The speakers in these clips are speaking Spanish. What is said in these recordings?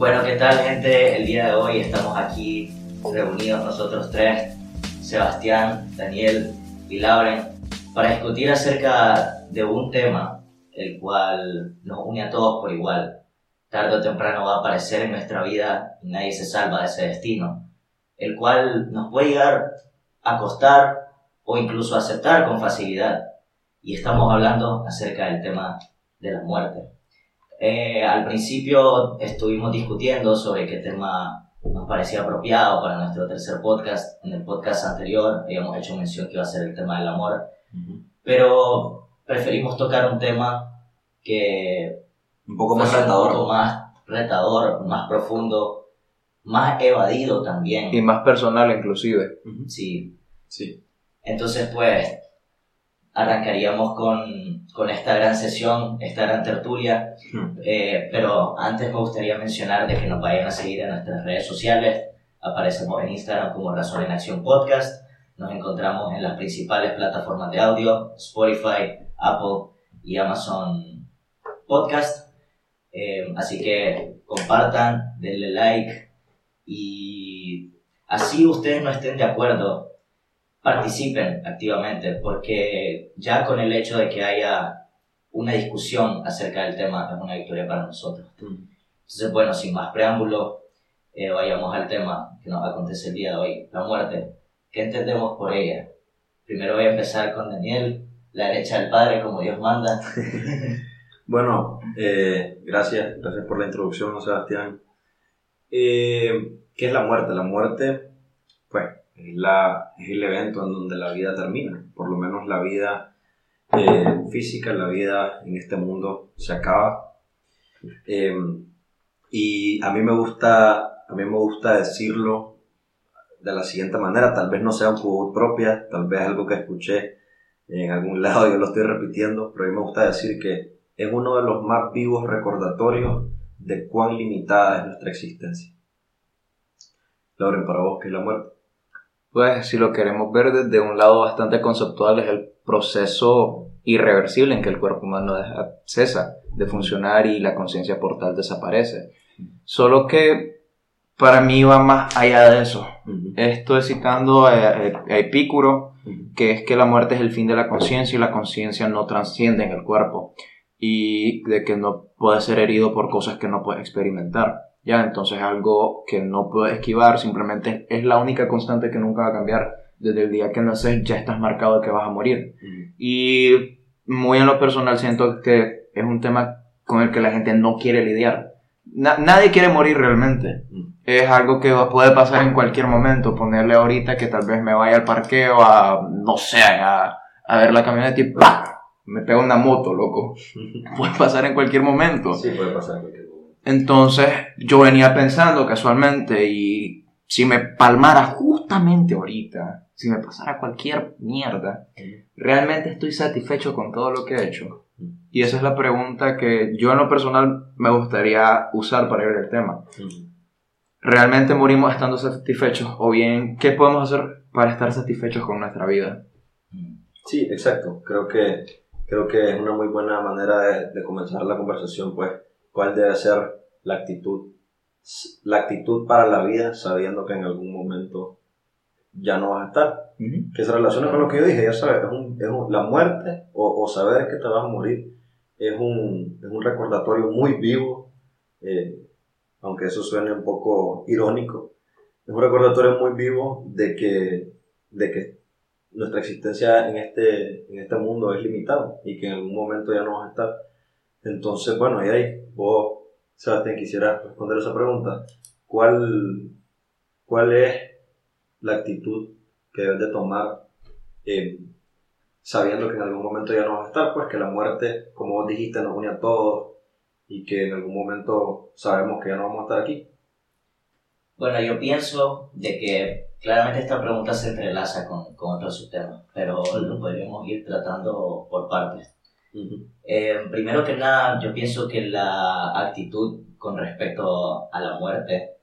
Bueno, ¿qué tal gente? El día de hoy estamos aquí reunidos nosotros tres, Sebastián, Daniel y Lauren, para discutir acerca de un tema el cual nos une a todos por igual. Tarde o temprano va a aparecer en nuestra vida y nadie se salva de ese destino, el cual nos puede llegar a costar o incluso aceptar con facilidad. Y estamos hablando acerca del tema de la muerte. Eh, al principio estuvimos discutiendo sobre qué tema nos parecía apropiado para nuestro tercer podcast. En el podcast anterior habíamos hecho mención que iba a ser el tema del amor, pero preferimos tocar un tema que un poco más retador. un poco más retador, más profundo, más evadido también. Y más personal inclusive. Sí, Sí. Entonces, pues, arrancaríamos con, con esta gran sesión, esta gran tertulia. Ujú. Eh, pero antes me gustaría mencionar de que nos vayan a seguir en nuestras redes sociales. Aparecemos en Instagram como Razón en Acción Podcast. Nos encontramos en las principales plataformas de audio, Spotify, Apple y Amazon Podcast. Eh, así que compartan, denle like y así ustedes no estén de acuerdo, participen activamente, porque ya con el hecho de que haya una discusión acerca del tema es una victoria para nosotros. Entonces, bueno, sin más preámbulos, eh, vayamos al tema que nos acontece el día de hoy, la muerte. ¿Qué entendemos por ella? Primero voy a empezar con Daniel, la derecha del Padre, como Dios manda. Bueno, eh, gracias, gracias por la introducción, Sebastián. Eh, ¿Qué es la muerte? La muerte, pues, es, la, es el evento en donde la vida termina. Por lo menos la vida eh, física, la vida en este mundo se acaba. Eh, y a mí me gusta, a mí me gusta decirlo de la siguiente manera. Tal vez no sea un quote propia, tal vez algo que escuché en algún lado, yo lo estoy repitiendo, pero a mí me gusta decir que es uno de los más vivos recordatorios de cuán limitada es nuestra existencia. Lauren, para vos, ¿qué es la muerte? Pues si lo queremos ver desde un lado bastante conceptual es el proceso irreversible en que el cuerpo humano deja- cesa de funcionar y la conciencia por tal desaparece. Solo que para mí va más allá de eso. Estoy citando a, Epicuro, que es que la muerte es el fin de la conciencia y la conciencia no trasciende en el cuerpo y de que no puede ser herido por cosas que no puede experimentar. Ya, entonces es algo que no puedes esquivar, simplemente es la única constante que nunca va a cambiar. Desde el día que naces ya estás marcado de que vas a morir. Y muy en lo personal siento que es un tema con el que la gente no quiere lidiar. Na- nadie quiere morir realmente. Es algo que puede pasar en cualquier momento. Ponerle ahorita que tal vez me vaya al parqueo a, no sé, a, a ver la camioneta y ¡pah! Me pega una moto, loco. Puede pasar en cualquier momento. Sí, puede pasar cualquier cosa. Entonces yo venía pensando casualmente y si me palmara justamente ahorita, si me pasara cualquier mierda, ¿realmente estoy satisfecho con todo lo que he hecho? Y esa es la pregunta que yo en lo personal me gustaría usar para ver el tema. ¿Realmente morimos estando satisfechos? O bien, ¿qué podemos hacer para estar satisfechos con nuestra vida? Sí, exacto. Creo que, creo que es una muy buena manera de, de comenzar la conversación, pues, cuál debe ser la actitud, la actitud para la vida, sabiendo que en algún momento ya no vas a estar. Que se relaciona con lo que yo dije, ya sabes, es un- es un- la muerte o, o saber que te vas a morir es un, es un recordatorio muy vivo, eh, aunque eso suene un poco irónico, es un recordatorio muy vivo de que, de que nuestra existencia en este, en este mundo es limitada y que en algún momento ya no vas a estar. Entonces, bueno, y ahí vos, Sebastián, quisiera responder esa pregunta. ¿Cuál, cuál es la actitud que debes de tomar eh, sabiendo que en algún momento ya no vas a estar? Pues que la muerte, como vos dijiste, nos une a todos y que en algún momento sabemos que ya no vamos a estar aquí. Bueno, yo pienso de que claramente esta pregunta se entrelaza con, con otros subtemas, pero lo podríamos ir tratando por partes. Eh, primero que nada, yo pienso que la actitud con respecto a la muerte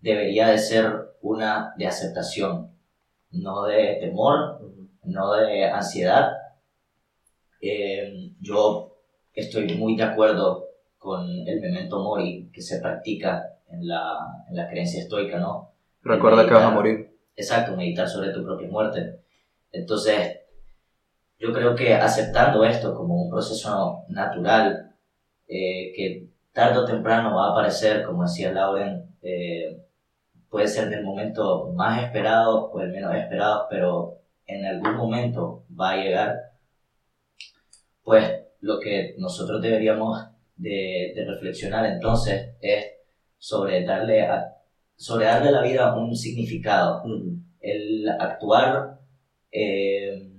debería de ser una de aceptación, no de temor, no de ansiedad. Eh, yo estoy muy de acuerdo con el memento mori que se practica en la, en la creencia estoica, ¿no? Recuerda que vas a morir. Exacto, meditar sobre tu propia muerte. Entonces, yo creo que aceptando esto como un proceso natural, eh, que tarde o temprano va a aparecer, como decía Lauren, eh, puede ser del momento más esperado o el menos esperado, pero en algún momento va a llegar, pues lo que nosotros deberíamos de, reflexionar entonces es sobre darle a, sobre darle a la vida un significado. El actuar eh,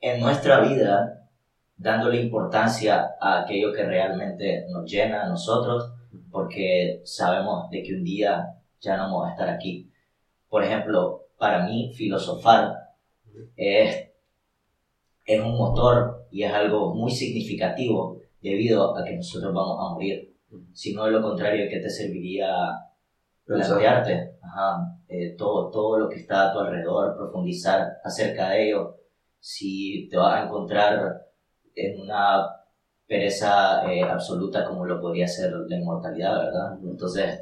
en nuestra vida dándole importancia a aquello que realmente nos llena a nosotros, porque sabemos de que un día ya no vamos a estar aquí. Por ejemplo, para mí filosofar es, es un motor y es algo muy significativo debido a que nosotros vamos a morir. Si no, de lo contrario, ¿qué te serviría plantearte? Eh, todo, todo lo que está a tu alrededor, profundizar acerca de ello. Si te vas a encontrar en una pereza eh, absoluta como lo podría ser la inmortalidad, ¿verdad? Entonces,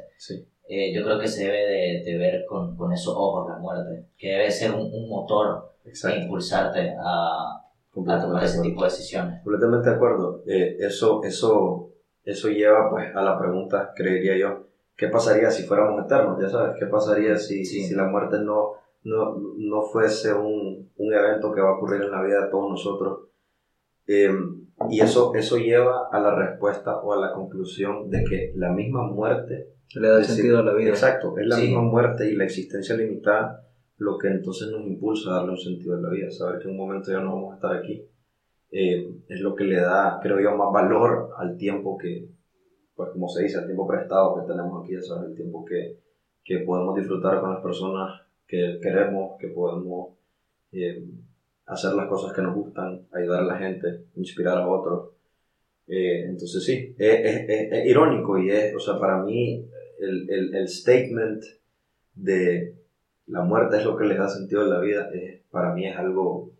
eh, yo creo que se debe de, ver con, con, esos ojos la muerte, que debe ser un, un motor e impulsarte a, a tomar ese tipo de decisiones. Completamente de acuerdo. Eh, eso, eso, eso lleva pues a la pregunta, creería yo, ¿qué pasaría si fuéramos eternos? Ya sabes, ¿qué pasaría si, si la muerte no, no, no fuese un, un, evento que va a ocurrir en la vida de todos nosotros? Eh, y eso, eso lleva a la respuesta o a la conclusión de que la misma muerte le da sentido a la vida. Exacto, es la misma muerte y la existencia limitada lo que entonces nos impulsa a darle un sentido a la vida, saber que en un momento ya no vamos a estar aquí, eh, es lo que le da, creo yo, más valor al tiempo que, pues como se dice, al tiempo prestado que tenemos aquí, ¿sabes? el tiempo que, que podemos disfrutar con las personas que queremos, que podemos eh, hacer las cosas que nos gustan, ayudar a la gente, inspirar a otros. Eh, entonces sí, es, es, irónico y es, o sea, para mí el, el, el statement de la muerte es lo que le da sentido a la vida, para mí es algo,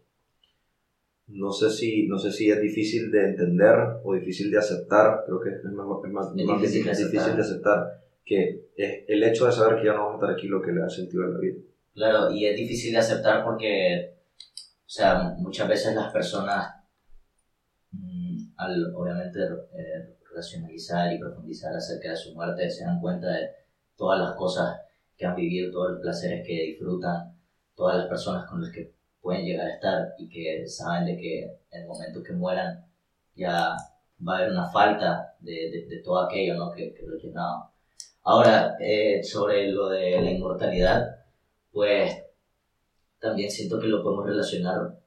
no sé, si, no sé si es difícil de entender o difícil de aceptar, creo que es más, difícil, de aceptar que es el hecho de saber que ya no vamos a estar aquí lo que le da sentido a la vida. Claro, y es difícil de aceptar porque, o sea, muchas veces las personas, mm, al obviamente eh, racionalizar y profundizar acerca de su muerte, se dan cuenta de todas las cosas que han vivido, todos los placeres que disfrutan, todas las personas con las que pueden llegar a estar y que saben de que en el momento que mueran ya va a haber una falta de, de, todo aquello ¿no? que, que lo llenaba. Ahora, eh, sobre lo de la inmortalidad, pues también siento que lo podemos relacionar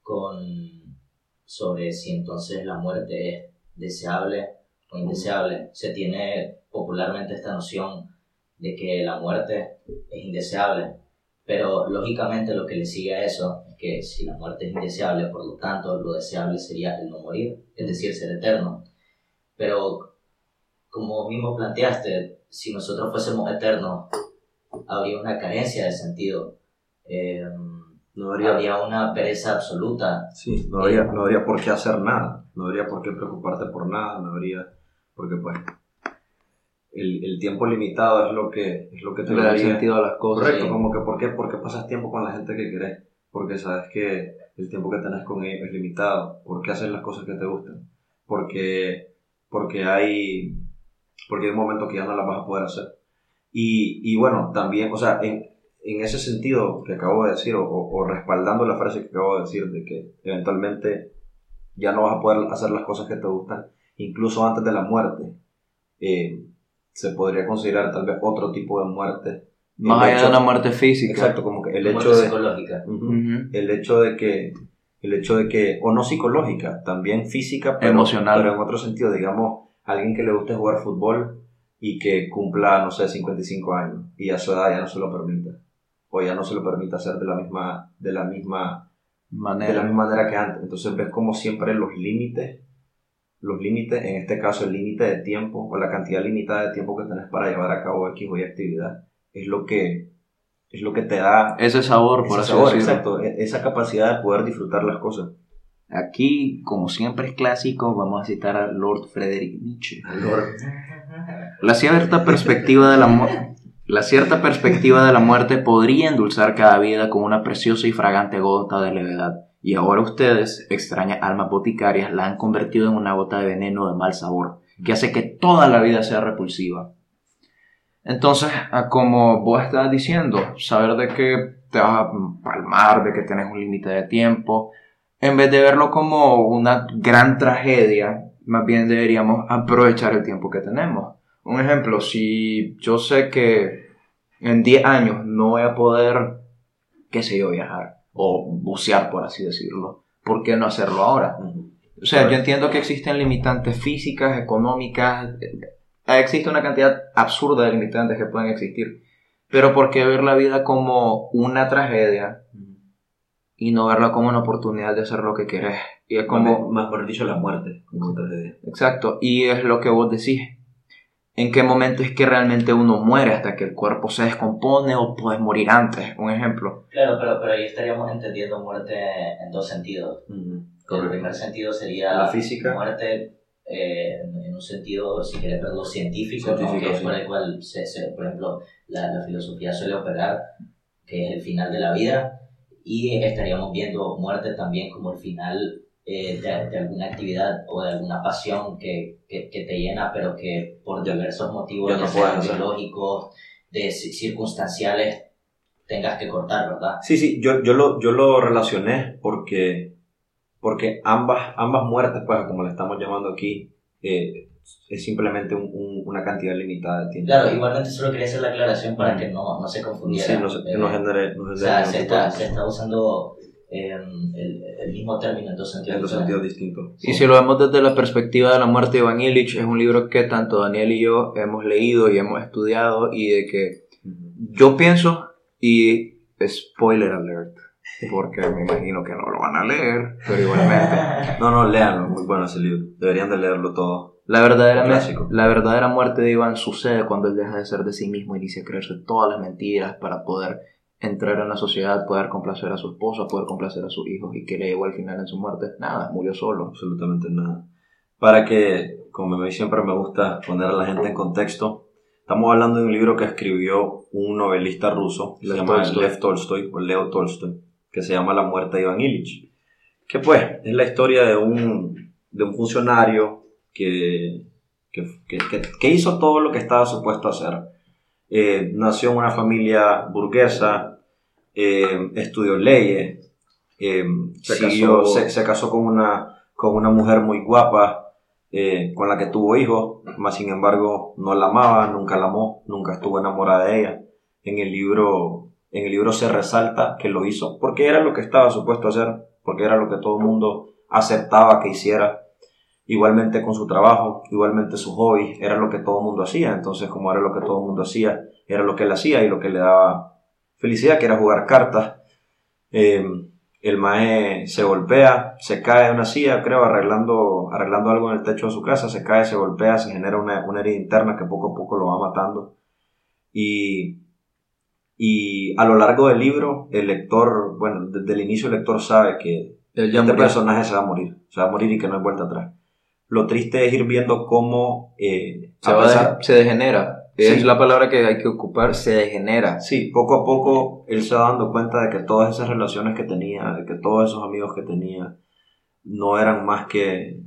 con sobre si entonces la muerte es deseable o indeseable. Se tiene popularmente esta noción de que la muerte es indeseable, pero lógicamente lo que le sigue a eso es que si la muerte es indeseable, por lo tanto lo deseable sería el no morir, es decir, ser eterno. Pero como mismo planteaste, si nosotros fuésemos eternos, habría una carencia de sentido. Eh, no habría, una pereza absoluta. Sí, no habría, no habría por qué hacer nada, no habría por qué preocuparte por nada, no habría, porque pues el, el, tiempo limitado es lo que, es lo que te le da sentido a las cosas. Correcto, como que ¿por qué? porque pasas tiempo con la gente que querés, porque sabes que el tiempo que tenés con ellos es limitado, porque haces las cosas que te gustan, porque, porque, hay, porque hay un momento que ya no las vas a poder hacer. Y, y bueno, también, o sea, en, en ese sentido que acabo de decir, o, o, respaldando la frase que acabo de decir, de que eventualmente ya no vas a poder hacer las cosas que te gustan, incluso antes de la muerte. Eh, se podría considerar tal vez otro tipo de muerte. Más allá de una muerte física. Exacto, como que el hecho de... psicológica. El hecho de que... El hecho de que, o no psicológica, también física, pero, Emocional. pero en otro sentido, digamos, alguien que le guste jugar fútbol y que cumpla, no sé, 55 años y a su edad ya no se lo permita. O ya no se lo permita hacer de la misma, de la misma manera, de la misma manera que antes. Entonces ves como siempre los límites los límites, en este caso el límite de tiempo o la cantidad limitada de tiempo que tenés para llevar a cabo X o Y actividad, es lo que, es lo que te da ese sabor, por ese sabor, exacto, e-, esa capacidad de poder disfrutar las cosas. Aquí, como siempre es clásico, vamos a citar a Lord Frederick Nietzsche. Lord. La cierta perspectiva de la muerte. Podría endulzar cada vida con una preciosa y fragante gota de levedad, y ahora ustedes, extrañas almas boticarias, la han convertido en una gota de veneno de mal sabor, que hace que toda la vida sea repulsiva. Entonces, como vos estás diciendo, saber de que te vas a palmar, de que tienes un límite de tiempo, en vez de verlo como una gran tragedia, más bien deberíamos aprovechar el tiempo que tenemos. Un ejemplo, si yo sé que en 10 años no voy a poder, qué sé yo, viajar o bucear, por así decirlo, ¿por qué no hacerlo ahora? O sea, yo entiendo que existen limitantes físicas, económicas, eh, existe una cantidad absurda de limitantes que pueden existir, pero ¿por qué ver la vida como una tragedia y no verla como una oportunidad de hacer lo que querés? Y es como... Más por dicho, la muerte como tragedia. Exacto, y es lo que vos decís en qué momento es que realmente uno muere hasta que el cuerpo se descompone o puede morir antes, un ejemplo. Claro, pero, pero ahí estaríamos entendiendo muerte en dos sentidos. El primer sentido sería la física. muerte eh, en un sentido, si quieres verlo, científico, que es por el cual, se, por ejemplo, la, la, filosofía suele operar, que es el final de la vida, y estaríamos viendo muerte también como el final eh, de, alguna actividad o de alguna pasión que, que, te llena, pero que por diversos motivos, ya biológicos, de circunstanciales, tengas que cortar, ¿verdad? Sí, sí, yo, yo, lo, yo lo relacioné porque, porque ambas, ambas muertes, pues como le estamos llamando aquí, eh, es simplemente una cantidad limitada de tiempo. Claro, igualmente solo quería hacer la aclaración para que no, no se confundiera. Sí, no, se, no genere, no o sea, se está, se está usando el, el, mismo término en dos sentidos, distintos. Y si lo vemos desde la perspectiva de la muerte de Iván Illich, es un libro que tanto Daniel y yo hemos leído y hemos estudiado y de que yo pienso, y spoiler alert, porque me imagino que no lo van a leer, pero igualmente. no, no, léanlo, muy bueno ese libro, deberían de leerlo todo. La verdadera, la verdadera muerte de Iván sucede cuando él deja de ser de sí mismo y inicia a creerse todas las mentiras para poder entrar en la sociedad, poder complacer a su esposa, poder complacer a sus hijos y que le llevó al final en su muerte, nada, murió solo. Absolutamente nada. Para que, como me siempre me gusta poner a la gente en contexto, estamos hablando de un libro que escribió un novelista ruso, se llama Lev Tolstoy, o Leo Tolstoy, que se llama La muerte de Iván Illich. Que pues, es la historia de un, de un funcionario que, que, que, que hizo todo lo que estaba supuesto a hacer eh, nació en una familia burguesa, eh, estudió leyes, eh, se, casó. Se, casó con una, con una mujer muy guapa, con la que tuvo hijos, mas sin embargo no la amaba, nunca la amó, nunca estuvo enamorada de ella. En el libro, en el libro se resalta que lo hizo porque era lo que estaba supuesto a hacer, porque era lo que todo el mundo aceptaba que hiciera igualmente con su trabajo, igualmente su hobby, era lo que todo el mundo hacía, entonces como era lo que todo el mundo hacía, era lo que él hacía y lo que le daba felicidad, que era jugar cartas. Eh, el mae se golpea, se cae de una silla, creo, arreglando, arreglando algo en el techo de su casa, se cae, se golpea, se genera una, una herida interna que poco a poco lo va matando. Y, y a lo largo del libro, el lector, bueno, desde el inicio el lector sabe que este personaje se va a morir, se va a morir y que no hay vuelta atrás. Lo triste es ir viendo cómo eh, se, degenera. Es la palabra que hay que ocupar, se degenera. Sí, poco a poco él se va dando cuenta de que todas esas relaciones que tenía, de que todos esos amigos que tenía, no eran más que,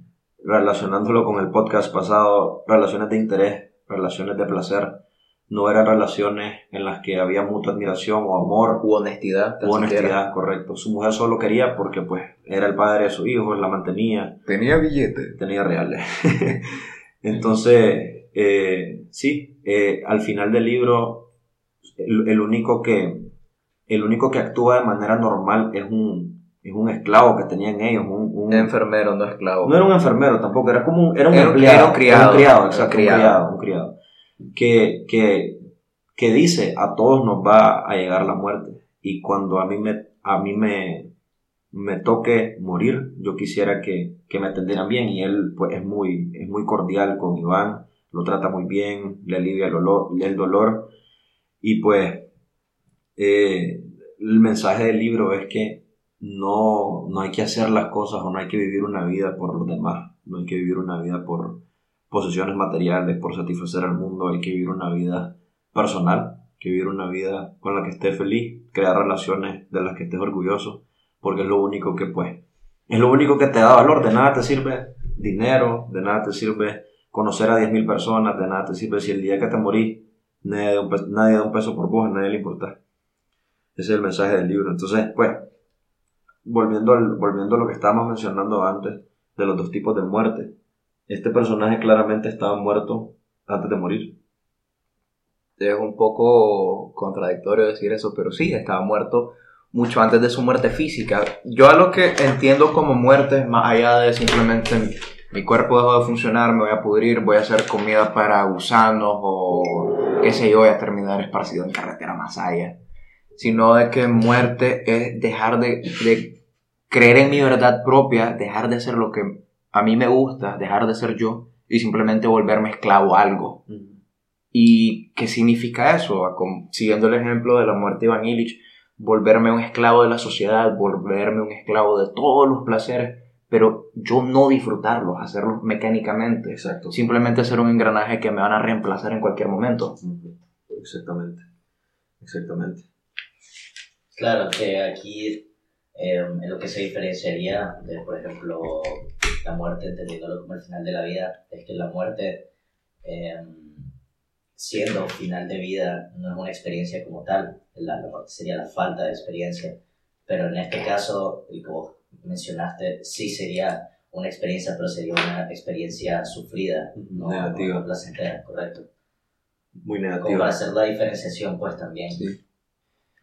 relacionándolo con el podcast pasado, relaciones de interés, relaciones de placer no eran relaciones en las que había mucha admiración o amor. U honestidad. U honestidad, correcto. Su mujer solo quería porque pues era el padre de su hijo, la mantenía. Tenía billetes. Tenía reales. Entonces, eh, sí, eh, al final del libro, el, único que, el único que actúa de manera normal es un, es un esclavo que tenían ellos. Un, un, enfermero, no esclavo. No era un enfermero tampoco, era como un, era un empleado. Era un criado. un criado, exacto, un criado. Un criado que, que, que dice a todos nos va a llegar la muerte y cuando a mí me, a mí me, me toque morir, yo quisiera que, que me atendieran bien. Y él pues es muy, es muy cordial con Iván, lo trata muy bien, le alivia el dolor, el dolor. Y pues eh, el mensaje del libro es que no, no hay que hacer las cosas o no hay que vivir una vida por los demás, no hay que vivir una vida por, posesiones materiales, por satisfacer al mundo, hay que vivir una vida personal, que vivir una vida con la que estés feliz, crear relaciones de las que estés orgulloso, porque es lo único que pues, es lo único que te da valor, de nada te sirve dinero, de nada te sirve conocer a 10.000 personas, de nada te sirve si el día que te morís nadie da un, peso, por vos, a nadie le importa. Ese es el mensaje del libro. Entonces, pues, volviendo, al, volviendo a lo que estábamos mencionando antes, de los dos tipos de muerte, este personaje claramente estaba muerto antes de morir. Es un poco contradictorio decir eso, pero sí, estaba muerto mucho antes de su muerte física. Yo a lo que entiendo como muerte, más allá de simplemente mi cuerpo dejó de funcionar, me voy a pudrir, voy a hacer comida para gusanos o qué sé yo, voy a terminar esparcido en carretera más allá. Sino de que muerte es dejar de, de creer en mi verdad propia, dejar de hacer lo que a mí me gusta, dejar de ser yo y simplemente volverme esclavo a algo. ¿Y qué significa eso? Siguiendo el ejemplo de la muerte de Iván Illich, volverme un esclavo de la sociedad, volverme un esclavo de todos los placeres, pero yo no disfrutarlos, hacerlos mecánicamente. Exacto. Simplemente ser un engranaje que me van a reemplazar en cualquier momento. Exactamente. Exactamente. Claro, que aquí eh, en lo que se diferenciaría de, por ejemplo, la muerte, entendiéndolo como el final de la vida, es que la muerte, eh, siendo final de vida, no es una experiencia como tal, la, muerte sería la falta de experiencia, pero en este caso, que vos mencionaste, sí sería una experiencia, pero sería una experiencia sufrida, no negativa, placentera, correcto. Muy negativa. Como para hacer la diferenciación, pues también. Sí.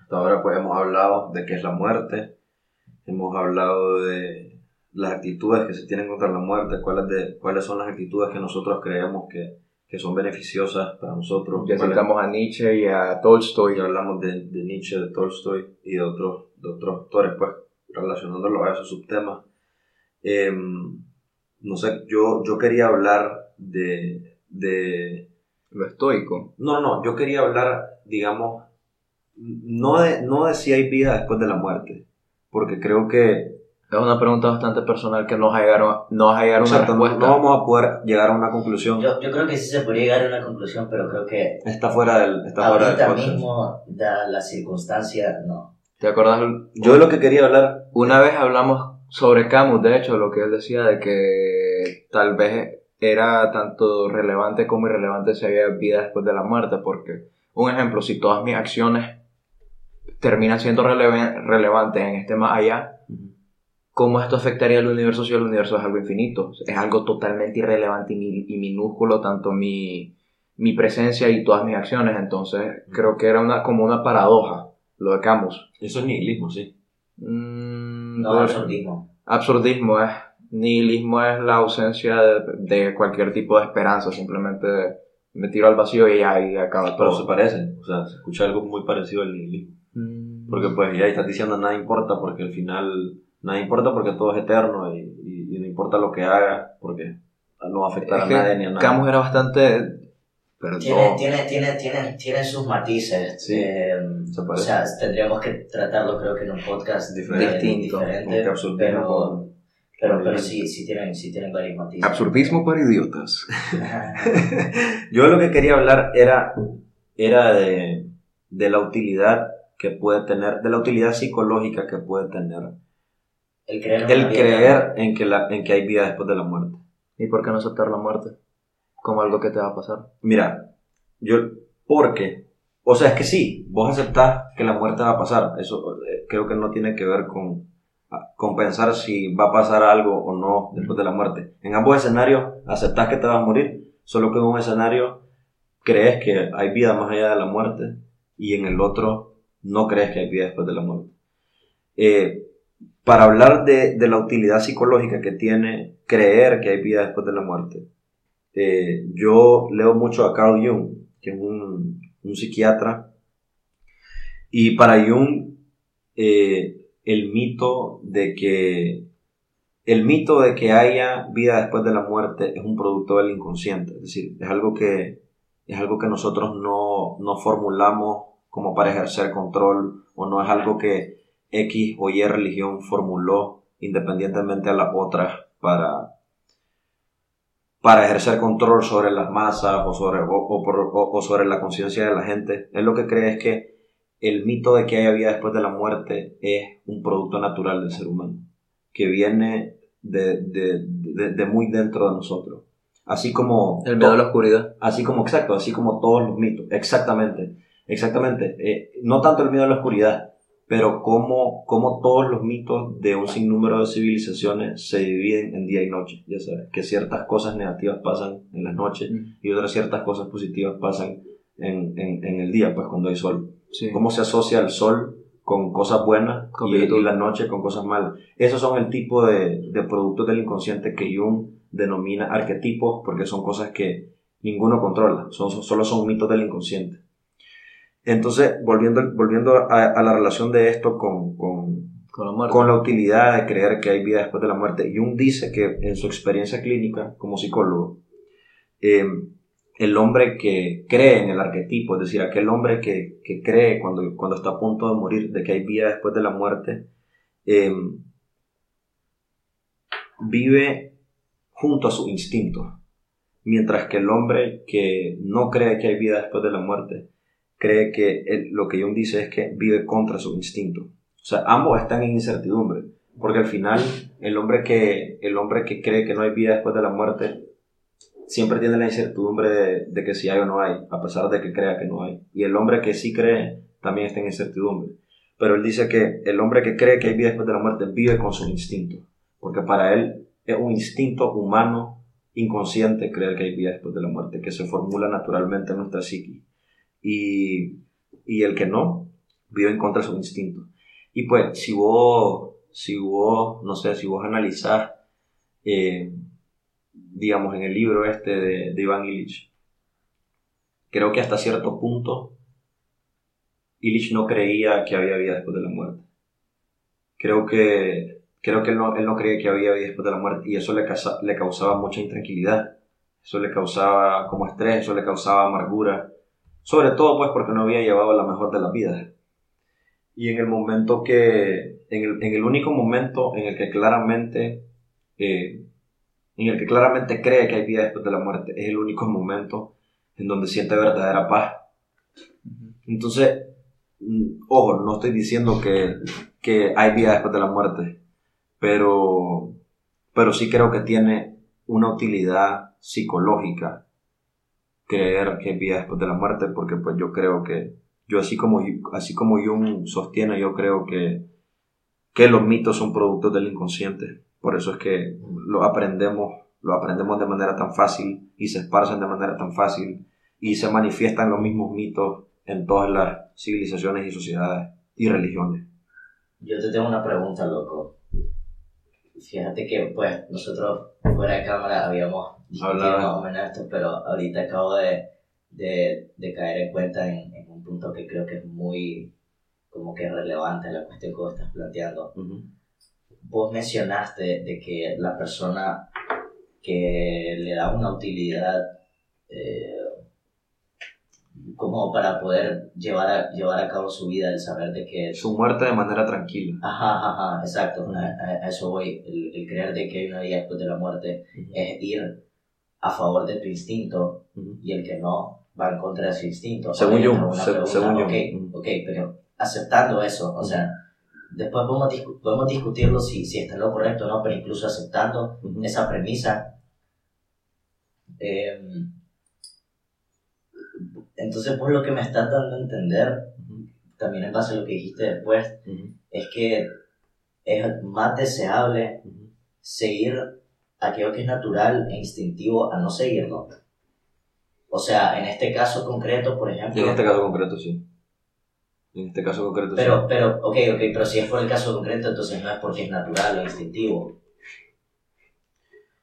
Hasta ahora pues hemos hablado de qué es la muerte, hemos hablado de las actitudes que se tienen contra la muerte, cuáles, de, cuáles son las actitudes que nosotros creemos que, que son beneficiosas para nosotros. Ya citamos a Nietzsche y a Tolstoy. Ya hablamos de, de, Nietzsche, de Tolstoy y de otros, de otros autores, pues relacionándolo a esos subtemas. Eh, no sé, yo, yo quería hablar de, de... Lo estoico. No, no, yo quería hablar, digamos, no de, no de si hay vida después de la muerte, porque creo que es una pregunta bastante personal que no vas a llegar, no vas a, llegar a una respuesta. No vamos a poder llegar a una conclusión. Yo, yo, creo que sí se podría llegar a una conclusión, pero creo que... Está fuera del... Está fuera del mismo, da la circunstancia, no. ¿Te acuerdas? Yo de lo que quería hablar... Una vez hablamos sobre Camus, de hecho, lo que él decía de que tal vez era tanto relevante como irrelevante si había vida después de la muerte, porque, un ejemplo, si todas mis acciones terminan siendo relevantes en este más allá, ¿Cómo esto afectaría al universo si el universo es algo infinito? Es algo totalmente irrelevante y, minúsculo, tanto mi, mi, presencia y todas mis acciones. Entonces, creo que era una, como una paradoja lo de Camus. Eso es nihilismo, sí. Mm, no, absurdismo. Absurdismo es. Nihilismo es la ausencia de, de, cualquier tipo de esperanza. Simplemente me tiro al vacío y ya y acaba todo. Pero se parecen. O sea, se escucha algo muy parecido al nihilismo. Mm. Porque, pues, ya estás diciendo nada importa porque al final nada importa porque todo es eterno y, y, no importa lo que haga porque no va a afectar a nadie ni a nada. Camus era bastante... Pero tiene, tiene, tiene, tiene, tiene, sus matices. Sí, eh, o sea, tendríamos que tratarlo creo que en un podcast diferente, diferente pero, pero, pero sí, sí tienen, sí tienen varios matices. Absurdismo para idiotas. Yo lo que quería hablar era, era de, de la utilidad que puede tener, de la utilidad psicológica que puede tener el creer, el creer en, que la, en que hay vida después de la muerte. ¿Y por qué no aceptar la muerte? Como algo que te va a pasar. Mira, yo, porque, o sea, es que sí, vos aceptás que la muerte va a pasar. Eso eh, creo que no tiene que ver con, ah, con pensar si va a pasar algo o no después de la muerte. En ambos escenarios aceptás que te vas a morir, solo que en un escenario crees que hay vida más allá de la muerte y en el otro no crees que hay vida después de la muerte. Eh, para hablar de, de, la utilidad psicológica que tiene creer que hay vida después de la muerte, eh, yo leo mucho a Carl Jung, que es un, un psiquiatra, y para Jung eh, el mito de que el mito de que haya vida después de la muerte es un producto del inconsciente, es decir, es algo que es algo que nosotros no, no formulamos como para ejercer control o no es algo que X o Y religión formuló independientemente a las otras para, para ejercer control sobre las masas o sobre, o, sobre la conciencia de la gente. Él lo que cree es que el mito de que haya vida después de la muerte es un producto natural del ser humano, que viene de, de, de, muy dentro de nosotros. Así como... El miedo a la oscuridad. Así como, exacto, así como todos los mitos. Exactamente, exactamente. Eh, no tanto el miedo a la oscuridad, pero como, como todos los mitos de un sinnúmero de civilizaciones se dividen en día y noche, ya sabes, que ciertas cosas negativas pasan en las noches y otras ciertas cosas positivas pasan en, en, en el día, pues cuando hay sol. ¿Cómo se asocia el sol con cosas buenas y, la noche con cosas malas? Esos son el tipo de, de productos del inconsciente que Jung denomina arquetipos porque son cosas que ninguno controla, son, solo son mitos del inconsciente. Entonces, volviendo, volviendo a, la relación de esto con, con, con, la utilidad de creer que hay vida después de la muerte, Jung dice que en su experiencia clínica como psicólogo, em, el hombre que cree en el arquetipo, es decir, aquel hombre que, que, cree cuando, cuando está a punto de morir de que hay vida después de la muerte, em, vive junto a su instinto, mientras que el hombre que no cree que hay vida después de la muerte, cree que lo que Jung dice es que vive contra su instinto. O sea, ambos están en incertidumbre, porque al final el hombre que, el hombre que cree que no hay vida después de la muerte siempre tiene la incertidumbre de, que si hay o no hay, a pesar de que crea que no hay. Y el hombre que sí cree también está en incertidumbre. Pero él dice que el hombre que cree que hay vida después de la muerte vive con su instinto, porque para él es un instinto humano inconsciente creer que hay vida después de la muerte, que se formula naturalmente en nuestra psique y, y el que no, vive en contra de su instinto. Y pues, si vos, si vos, no sé, si vos analizás, eh, digamos, en el libro este de, de Iván Illich, creo que hasta cierto punto Illich no creía que había vida después de la muerte. Creo que, creo que él, no, él no creía que había vida después de la muerte y eso le, le causaba mucha intranquilidad. Eso le causaba como estrés, eso le causaba amargura. Sobre todo pues porque no había llevado la mejor de las vidas. Y en el momento que, en el, en el único momento en el que claramente, eh, en el que claramente cree que hay vida después de la muerte, es el único momento en donde siente verdadera paz. Entonces, mm, ojo, no estoy diciendo que, que hay vida después de la muerte, pero, pero sí creo que tiene una utilidad psicológica creer que hay vida después de la muerte, porque pues yo creo que, yo así como, así como Jung sostiene, yo creo que, que los mitos son productos del inconsciente. Por eso es que lo aprendemos, lo aprendemos de manera tan fácil y se esparcen de manera tan fácil y se manifiestan los mismos mitos en todas las civilizaciones y sociedades y religiones. Yo te tengo una pregunta, loco. Fíjate que pues nosotros fuera de cámara habíamos discutido más o menos esto, pero ahorita acabo de, de, de caer en cuenta en, en, un punto que creo que es muy como que relevante la cuestión que vos estás planteando. Vos mencionaste de que la persona que le da una utilidad eh, como para poder llevar a, llevar a cabo su vida, el saber de que... Su muerte de manera tranquila. Ajá, ajá, exacto, a, eso voy, el, creer de que hay una vida después de la muerte es ir a favor de tu instinto y el que no va en contra de su instinto. Según yo, según yo. Ok, pero aceptando eso, o sea, después podemos, podemos discutirlo si, si está en lo correcto o no, pero incluso aceptando esa premisa, eh, entonces, por lo que me estás dando a entender, también en base a lo que dijiste después, es que es más deseable seguir aquello que es natural e instintivo a no seguirlo. O sea, en este caso concreto, por ejemplo... En este caso concreto, sí. En este caso concreto, pero, sí. Pero, ok, ok, pero si es por el caso concreto, entonces no es porque es natural o instintivo.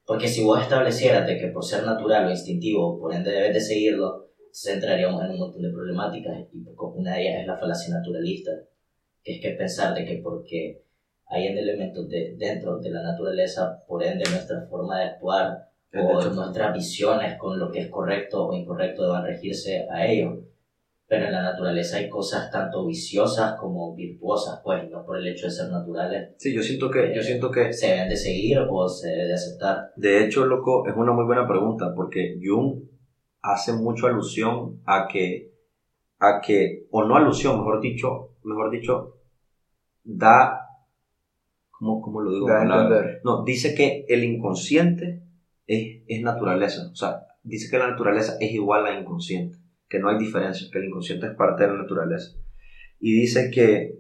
Porque si vos establecieras de que por ser natural o instintivo, por ende debes de seguirlo, entraríamos en un montón de problemáticas y una de ellas es la falacia naturalista, que es que pensar de que porque hay elementos de, dentro de la naturaleza, por ende nuestra forma de actuar o nuestras visiones con lo que es correcto o incorrecto deben regirse a ello. pero en la naturaleza hay cosas tanto viciosas como virtuosas, pues, no por el hecho de ser naturales. Sí, yo siento que, yo siento que... ¿Se deben de seguir o se debe de aceptar? De hecho, loco, es una muy buena pregunta, porque Jung hace mucho alusión a que, a que, o no alusión, mejor dicho, mejor dicho, da, ¿cómo, cómo lo digo? No, dice que el inconsciente es, es naturaleza, o sea, dice que la naturaleza es igual a inconsciente que no hay diferencia, que el inconsciente es parte de la naturaleza. Y dice que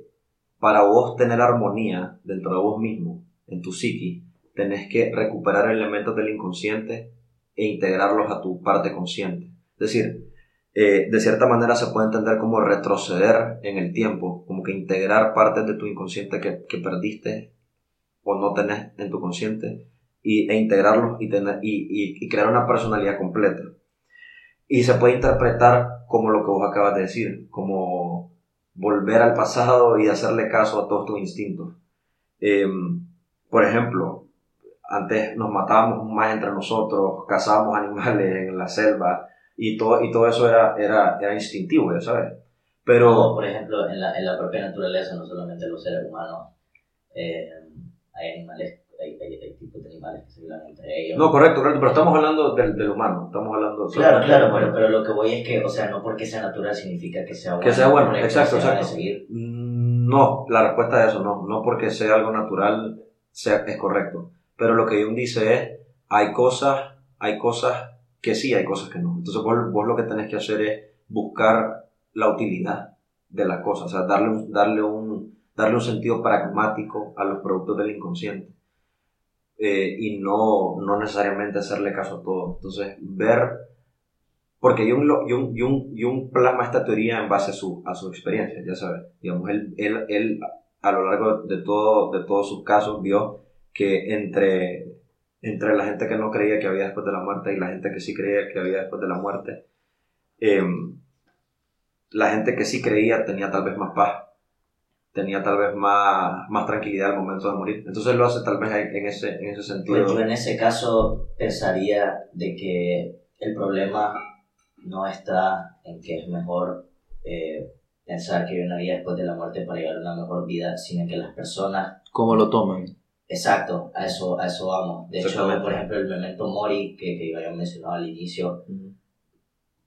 para vos tener armonía dentro de vos mismo, en tu psiqui, tenés que recuperar elementos del inconsciente e integrarlos a tu parte consciente. Es decir, eh, de cierta manera se puede entender como retroceder en el tiempo, como que integrar partes de tu inconsciente que, que perdiste o no tenés en tu consciente y, e integrarlos y, tener, y, y crear una personalidad completa. Y se puede interpretar como lo que vos acabas de decir, como volver al pasado y hacerle caso a todos tus instintos. Em, por ejemplo, antes nos matábamos más entre nosotros, cazábamos animales en la selva y todo, y todo eso era, era, era instintivo, ya sabes. Pero, por ejemplo, en la, en la propia naturaleza, no solamente los seres humanos, eh, hay animales hay, tipos de animales que se viven entre ellos. No, correcto, correcto, pero estamos hablando del, del humano, estamos hablando... Claro, claro, pero, pero, lo que voy es que, o sea, no porque sea natural significa que sea bueno. Que sea bueno, exacto, exacto. Mm, no, la respuesta es eso, no, no porque sea algo natural sea, es correcto, pero lo que Jung dice es, hay cosas, hay cosas que sí, hay cosas que no. Entonces vos, vos lo que tenés que hacer es buscar la utilidad de las cosas, o sea, darle, darle, un, darle un sentido pragmático a los productos del inconsciente. Eh, y no, no necesariamente hacerle caso a todo. Entonces, ver, porque Jung, Jung, Jung, Jung plasma esta teoría en base a su, a su experiencia, ya sabes. Digamos, él, él, él a lo largo de, todo, de todos sus casos vio que entre, entre la gente que no creía que había después de la muerte y la gente que sí creía que había después de la muerte, em, la gente que sí creía tenía tal vez más paz tenía tal vez más, más tranquilidad al momento de morir. Entonces lo hace tal vez en ese, en ese sentido. Pues yo en ese caso pensaría de que el problema no está en que es mejor eh, pensar que hay una vida después de la muerte para llevar una mejor vida, sino en que las personas... ¿Cómo lo toman? Exacto, a eso, a eso vamos. De hecho, por ejemplo, el memento mori que, que había mencionado al inicio,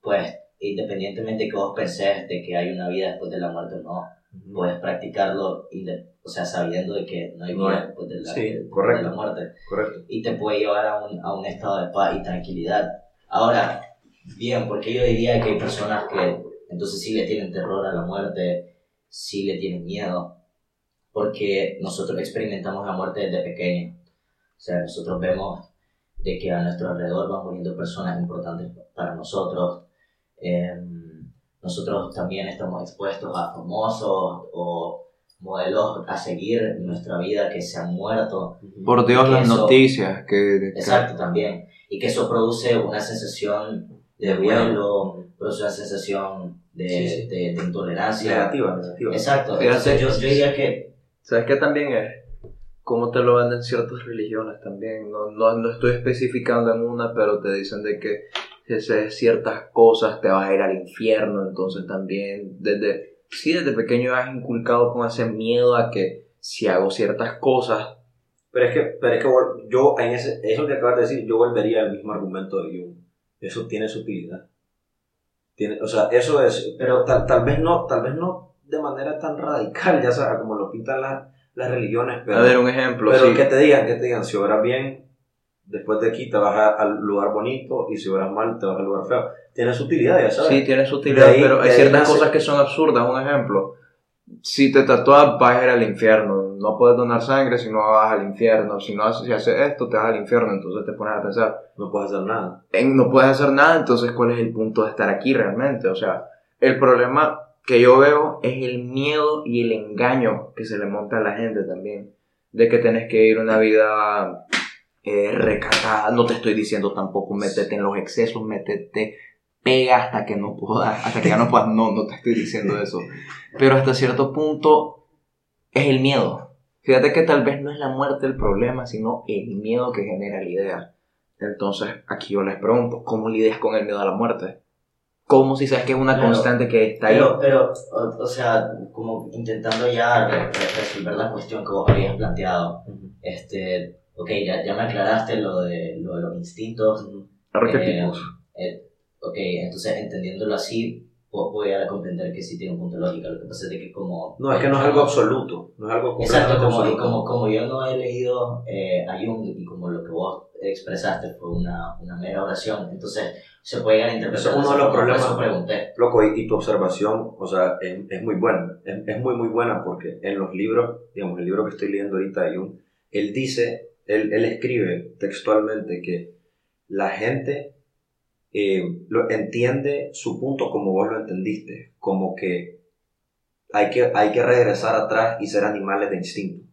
pues independientemente que vos penses de que hay una vida después de la muerte o no, puedes practicarlo, y o sea, sabiendo de que no hay vida después de la, muerte. Correcto. Y te puede llevar a un, a un estado de paz y tranquilidad. Ahora, bien, porque yo diría que hay personas que entonces sí le tienen terror a la muerte, sí le tienen miedo, porque nosotros experimentamos la muerte desde pequeño. O sea, nosotros vemos de que a nuestro alrededor van muriendo personas importantes para nosotros. Eh, nosotros también estamos expuestos a famosos o modelos a seguir en nuestra vida que se han muerto. Por Dios, las noticias. Que, exacto, también. Y que eso produce una sensación de duelo, produce una sensación de, de, intolerancia. Negativa, negativa. Exacto. Entonces yo, yo diría que... ¿Sabes qué también es? Cómo te lo venden ciertas religiones también. No, no, no estoy especificando en una, pero te dicen de que si ciertas cosas te vas a ir al infierno, entonces también desde, sí, desde pequeño has inculcado con ese miedo a que si hago ciertas cosas... Pero es que, pero es que yo, en ese, eso que acabas de decir, yo volvería al mismo argumento de Jung. Eso tiene su utilidad. Tiene, o sea, eso es, pero tal, tal vez no, tal vez no de manera tan radical, ya sabes, como lo pintan las, las religiones, pero... A ver, un ejemplo, Pero que te digan, que te digan, si obras bien, después de aquí te vas al lugar bonito y si obras mal te vas al lugar feo. Tiene su utilidad, ya sabes. Sí, tiene su utilidad, pero hay ciertas cosas que son absurdas. Un ejemplo, si te tatuas vas a ir al infierno. No puedes donar sangre si no vas al infierno. Si no haces, si haces esto, te vas al infierno. Entonces te pones a pensar. No puedes hacer nada. no puedes hacer nada, entonces ¿cuál es el punto de estar aquí realmente? O sea, el problema que yo veo es el miedo y el engaño que se le monta a la gente también. De que tenés que ir una vida eh, recatada. No te estoy diciendo tampoco métete en los excesos, métete, pega hasta que no puedas, hasta que ya no puedas. No, no te estoy diciendo eso. Pero hasta cierto punto es el miedo. Fíjate que tal vez no es la muerte el problema, sino el miedo que genera la idea. Entonces, aquí yo les pregunto, ¿cómo lidias con el miedo a la muerte? ¿Cómo si sabes que es una Claro. constante que está ahí? Pero, pero o, o sea, como intentando ya re- re- resolver la cuestión que vos habías planteado, este, ok, ya, ya me aclaraste lo de, lo de los instintos, Arquetipos. Eh, eh, ok, entonces entendiéndolo así, vo- voy a comprender que sí tiene un punto lógico. Lo que pasa es de que como... No, es que no es algo absoluto, no es algo Exacto, como, absoluto. como, como yo no he leído eh, a Jung y como lo que vos expresaste fue una, una mera oración, entonces se puede llegar a interpretar Eso es uno de los problemas. pregunté. Loco, y, y tu observación, o sea, es, es muy buena, es, es muy, muy buena porque en los libros, digamos, el libro que estoy leyendo ahorita de Jung, él dice, él, él escribe textualmente que la gente eh, lo, entiende su punto como vos lo entendiste, como que hay, que hay que regresar atrás y ser animales de instinto.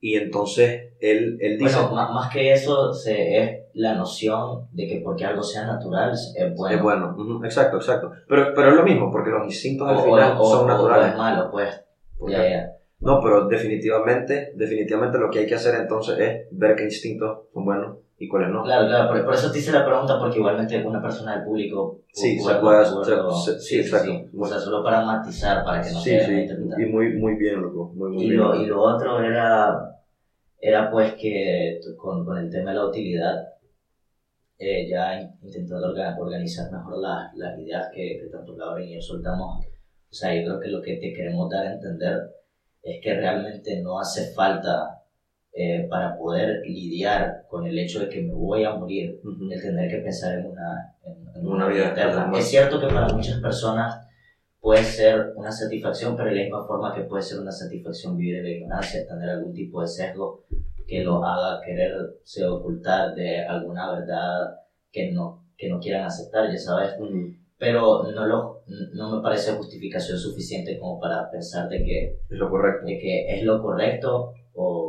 Y entonces él, él dice... Bueno, ma- más que eso se, es la noción de que porque algo sea natural es bueno. es bueno, ujú, exacto, exacto. Pero, pero es lo mismo, porque los instintos al final o- son o- naturales. o es malo, pues. Porque- Ya, ya. No, pero definitivamente, definitivamente lo que hay que hacer entonces es ver qué instintos son buenos y cuáles no. Claro, claro, por, por eso te hice la pregunta, porque igualmente una persona del público. Sí, se puede- se- sí, exacto. O sea, solo para matizar, para que no sí, se y muy, muy bien, loco, muy, muy Y bien. lo, y lo otro era, era pues que con, con el tema de la utilidad, eh, ya in- intentando orga- organizar mejor las, las ideas que, que tanto Laura y yo soltamos, o sea, yo creo que lo que te queremos dar a entender es que realmente no hace falta eh, para poder lidiar con el hecho de que me voy a morir, Ujú. el tener que pensar en una, en, en Una una vida eterna. Es cierto que para muchas personas puede ser una satisfacción, pero de la misma forma que puede ser una satisfacción vivir en la ignorancia, tener algún tipo de sesgo que lo haga quererse ocultar de alguna verdad que no, que no quieran aceptar, ya sabes. Ujú. Pero no, lo, no me parece justificación suficiente como para pensar de que, Es lo correcto. de que es lo correcto o,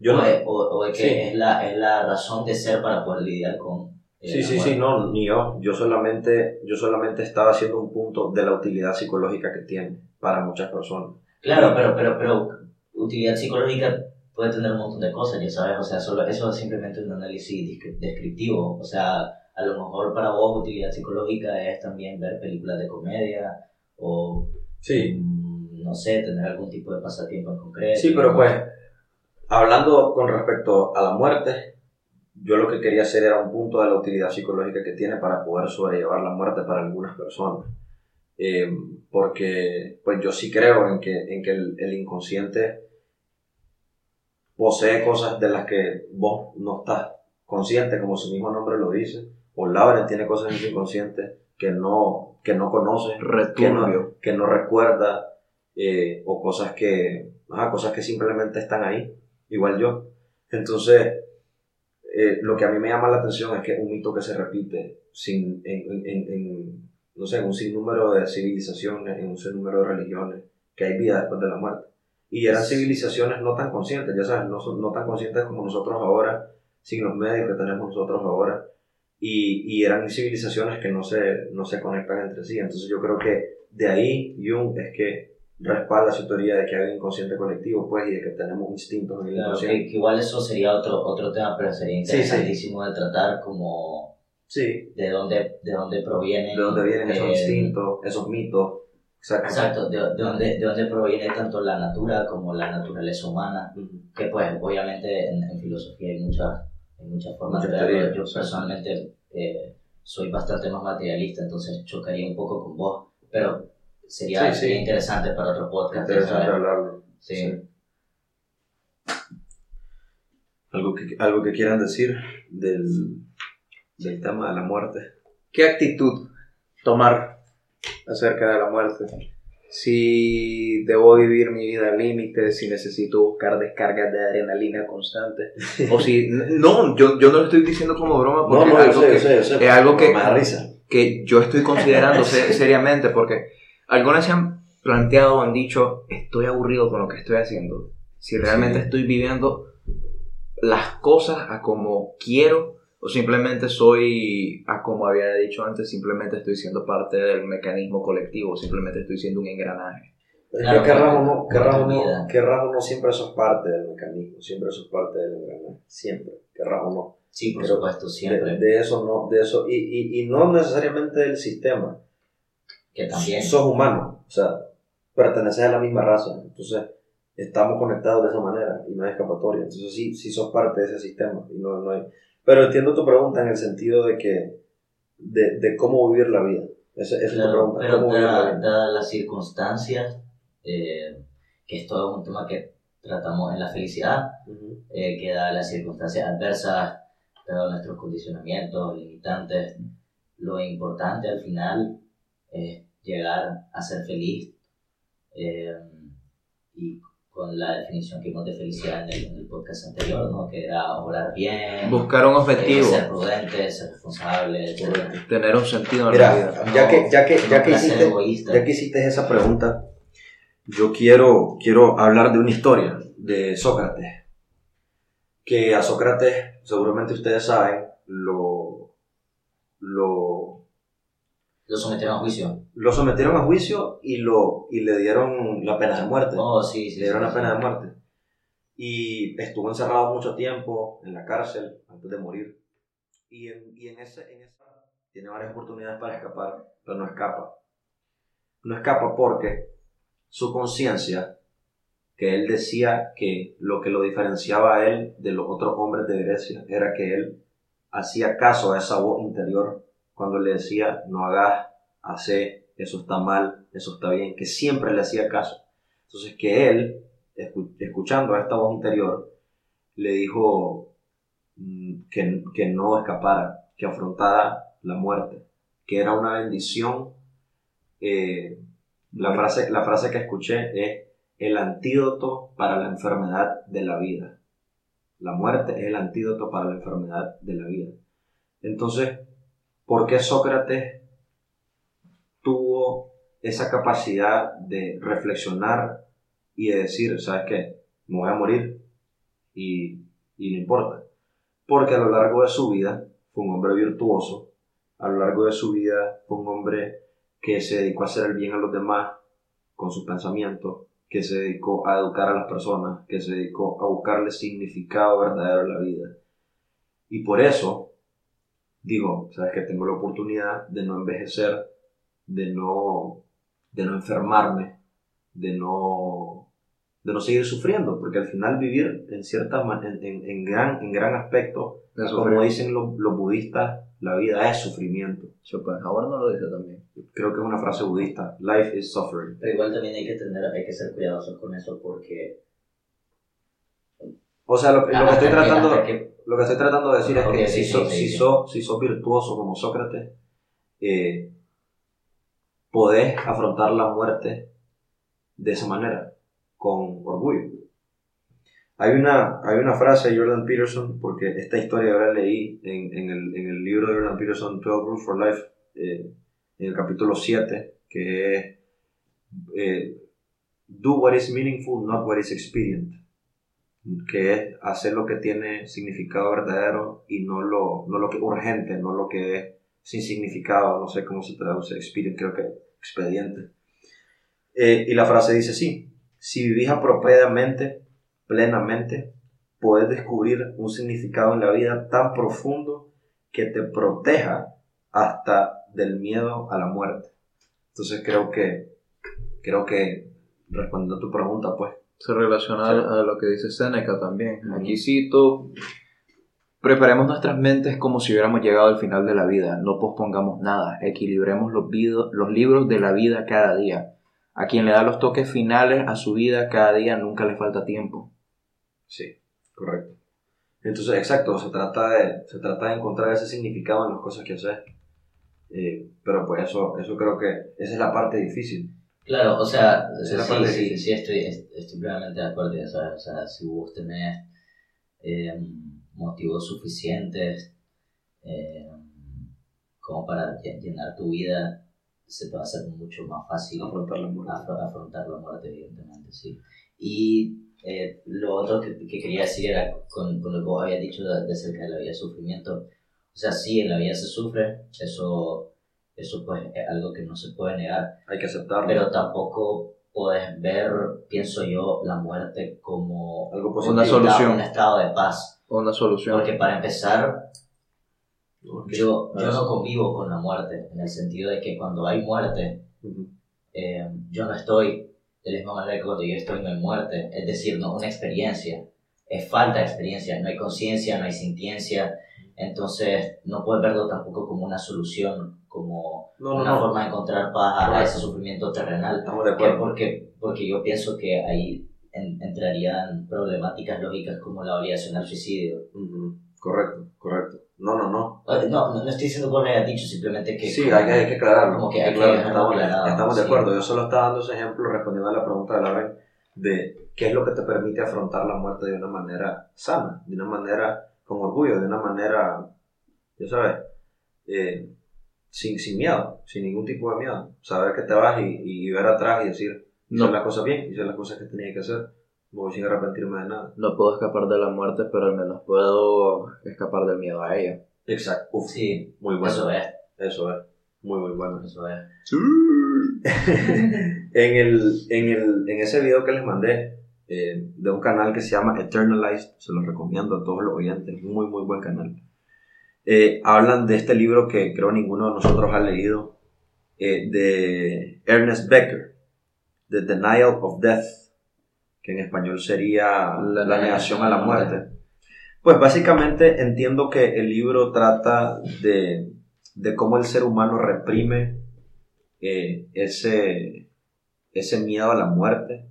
Yo no, o, o- de que Sí. es, la, es la razón de ser para poder lidiar con... eh, Sí, sí, muerte. sí, no, ni yo. Yo solamente, yo solamente estaba haciendo un punto de la utilidad psicológica que tiene para muchas personas. Claro, pero, pero, pero utilidad psicológica puede tener un montón de cosas, ya sabes, o sea, solo, eso es simplemente un análisis descri- descriptivo, o sea, a lo mejor para vos utilidad psicológica es también ver películas de comedia o, Sí, mm, no sé, tener algún tipo de pasatiempo en concreto. sí, pero pues, hablando con respecto a la muerte, yo lo que quería hacer era un punto de la utilidad psicológica que tiene para poder sobrellevar la muerte para algunas personas. Eh, porque, pues yo sí creo en que, en que el, el inconsciente posee cosas de las que vos no estás consciente, como su mismo nombre lo dice, o Laura tiene cosas en su inconsciente que no, que no conoce, que no, que no recuerda, eh, o cosas que, ajá, cosas que simplemente están ahí, igual yo. Entonces, eh, lo que a mí me llama la atención es que un mito que se repite sin, en, en- en- no sé, en un sinnúmero de civilizaciones, en un sinnúmero de religiones, que hay vida después de la muerte. Y eran civilizaciones no tan conscientes, ya sabes, no, no tan conscientes como nosotros ahora, sin los medios que tenemos nosotros ahora. Y, y eran civilizaciones que no se, no se conectan entre sí. Entonces yo creo que de ahí Jung es que respalda su teoría de que hay un inconsciente colectivo, pues, y de que tenemos instintos en el Claro, que, inconsciente. que igual eso sería otro, otro tema, pero sería Sí, sí. interesantísimo de tratar como Sí, de dónde, de dónde provienen. de dónde vienen esos eh, instintos, esos mitos. Exacto. Exacto, de, de dónde, de dónde proviene tanto la natura como la naturaleza humana, Ujú. que pues obviamente en, en filosofía hay muchas, hay muchas formas Muchas de verlo. Yo sí. personalmente eh, soy bastante más materialista, entonces chocaría un poco con vos, pero sería, Sí, interesante para otro podcast. Interesante ¿sabes? hablarlo. Sí. Algo que, algo que quieran decir del, del tema de la muerte. ¿Qué actitud tomar acerca de la muerte? Si debo vivir mi vida al límite, si necesito buscar descargas de adrenalina constante, o si... No, yo, yo no lo estoy diciendo como broma porque es algo que- sé, yo sé. es algo que- que yo estoy considerando se- seriamente porque algunas se han planteado o han dicho estoy aburrido con lo que estoy haciendo si realmente Sí. estoy viviendo las cosas a como quiero o simplemente soy a como había dicho antes simplemente estoy siendo parte del mecanismo colectivo simplemente estoy siendo un engranaje Claro, que querrás o porque- no, no, no, siempre sos parte del mecanismo, siempre sos parte del engranaje, siempre, querrás o no. Sí, por Pero supuesto, De, siempre. de eso no, de eso, y, y, y no necesariamente del sistema. Que también. Sos humano, o sea, perteneces a la misma raza, entonces estamos conectados de esa manera y no hay escapatoria. Entonces sí, sí sos parte de ese sistema y no, no hay. Pero entiendo tu pregunta en el sentido de que, de, de cómo vivir la vida. Esa, esa es tu Claro, pregunta, pero ¿cómo vivir la dadas dadas las circunstancias, eh, que esto es un tema que tratamos en la felicidad, Ujú. eh, que dadas las circunstancias adversas, dados nuestros condicionamientos, limitantes, lo importante al final es llegar a ser feliz eh, y con la definición que vimos de felicidad en el, en el podcast anterior, ¿no? que era obrar bien, Buscar un eh, objetivo, ser prudente, ser responsable, etc. tener un sentido en Mira, la vida. ya que, ya que, ya No que hiciste, egoísta. ya que hiciste esa pregunta, yo quiero, quiero hablar de una historia de Sócrates. Que a Sócrates, seguramente ustedes saben, lo, lo, Lo sometieron a juicio. lo sometieron a juicio y, lo, y le dieron la pena de muerte. Oh, sí, sí. le dieron sí, la sí. pena de muerte. Y estuvo encerrado mucho tiempo en la cárcel antes de morir. Y en, y en, ese, en esa tiene varias oportunidades para escapar, pero no escapa. No escapa porque su conciencia, que él decía que lo que lo diferenciaba a él de los otros hombres de Grecia era que él hacía caso a esa voz interior cuando le decía no hagas, hace, eso está mal, eso está bien, que siempre le hacía caso. Entonces que él, escu- escuchando a esta voz interior, le dijo mm, que, que no escapara, que afrontara la muerte, que era una bendición. eh, la, frase, la frase que escuché es el antídoto para la enfermedad de la vida. La muerte es el antídoto para la enfermedad de la vida. Entonces, ¿por qué Sócrates tuvo esa capacidad de reflexionar y de decir, ¿sabes qué? Me voy a morir y, y no importa. Porque a lo largo de su vida fue un hombre virtuoso, a lo largo de su vida fue un hombre que se dedicó a hacer el bien a los demás con sus pensamientos, que se dedicó a educar a las personas, que se dedicó a buscarle significado verdadero a la vida. Y por eso digo, sabes que tengo la oportunidad de no envejecer, de no, de no enfermarme, de no, de no seguir sufriendo, porque al final vivir en cierta en, en- en gran, en gran aspecto, como sufrir. dicen los, los budistas, la vida es sufrimiento. Schopenhauer no lo dice también. Creo que es una frase budista. Life is suffering. Pero igual también hay que tener, hay que ser cuidadosos con eso porque... O sea, lo, que- lo que estoy tratando, que- lo que estoy tratando de decir es que sí, si, sos, sí, si, sos, si sos virtuoso como Sócrates, eh, podés afrontar la muerte de esa manera, con orgullo. Hay una, hay una frase de Jordan Peterson, porque esta historia la leí en, en, el, en el libro de Jordan Peterson, 12 Rules for Life, eh, en el capítulo 7, que es eh, Do what is meaningful, not what is expedient que es hacer lo que tiene significado verdadero y no lo, no lo que urgente, no lo que es sin significado, no sé cómo se traduce, expedient, creo que expediente. Eh, y la frase dice así, si vivís apropiadamente, plenamente, podés descubrir un significado en la vida tan profundo que te proteja hasta del miedo a la muerte. Entonces creo que, creo que respondiendo tu pregunta, pues, Se relaciona Sí. a lo que dice Seneca también. Aquí cito, preparemos nuestras mentes como si hubiéramos llegado al final de la vida, no pospongamos nada, equilibremos los, los libros de la vida cada día. A quien le da los toques finales a su vida cada día nunca le falta tiempo. Sí, correcto. Entonces, exacto, se trata de, se trata de encontrar ese significado en las cosas que haces. Eh, pero pues eso, eso creo que esa es la parte difícil. Claro, o sea, sí, sí, sí, estoy, est- estoy plenamente de acuerdo. O sea, si vos tenés eh, motivos suficientes eh, como para lle- llenar tu vida, se te va a hacer mucho más fácil Afrontar la muerte. afro- afrontar la muerte, evidentemente, sí. Y eh, lo otro que, que quería decir era con, con lo que vos habías dicho de, de acerca de la vida de sufrimiento. O sea, sí, en la vida se sufre, eso, eso pues es algo que no se puede negar Hay que aceptarlo. pero tampoco puedes ver, pienso yo, la muerte como Algo Una solución. un estado de paz. Una solución. Porque para empezar, ¿no? yo, yo no convivo con la muerte, en el sentido de que cuando hay muerte, Ujú. eh, yo no estoy de la misma manera que cuando yo estoy no hay muerte, es decir, no una experiencia, es falta de experiencia, no hay conciencia, no hay sintiencia, entonces no puedes verlo tampoco como una solución, como No, no, una no. forma de encontrar paz a- ese sufrimiento terrenal, Estamos de ¿Por qué? acuerdo. porque, porque yo pienso que ahí en- entrarían problemáticas lógicas como la obligación al suicidio. Correcto, correcto. No, no, no. Eh, No, no, no estoy diciendo que lo hayas dicho, simplemente que... Sí, hay que, hay que aclararlo. Como que hay que Claro, dejarlo estamos, aclarado, estamos de sí. acuerdo. Yo solo estaba dando ese ejemplo respondiendo a la pregunta de Lauren de qué es lo que te permite afrontar la muerte de una manera sana, de una manera con orgullo, de una manera, ya sabes, eh, sin, sin miedo, sin ningún tipo de miedo. Saber que te vas y, y ver atrás y decir, hice No. las cosas bien, hice las cosas que tenía que hacer, voy sin arrepentirme de nada. No puedo escapar de la muerte, pero al menos puedo escapar del miedo a ella. Exacto. Uf, Sí, muy bueno. eso es, Eso es. Muy, muy bueno. eso es. en, el, en, el, en ese video que les mandé eh, de un canal que se llama Eternalized, se los recomiendo a todos los oyentes, muy muy buen canal. Eh, hablan de este libro que creo ninguno de nosotros ha leído, eh, de Ernest Becker, The Denial of Death, que en español sería La La, negación a la muerte. Pues básicamente entiendo que el libro trata de, de cómo el ser humano reprime eh, ese, ese miedo a la muerte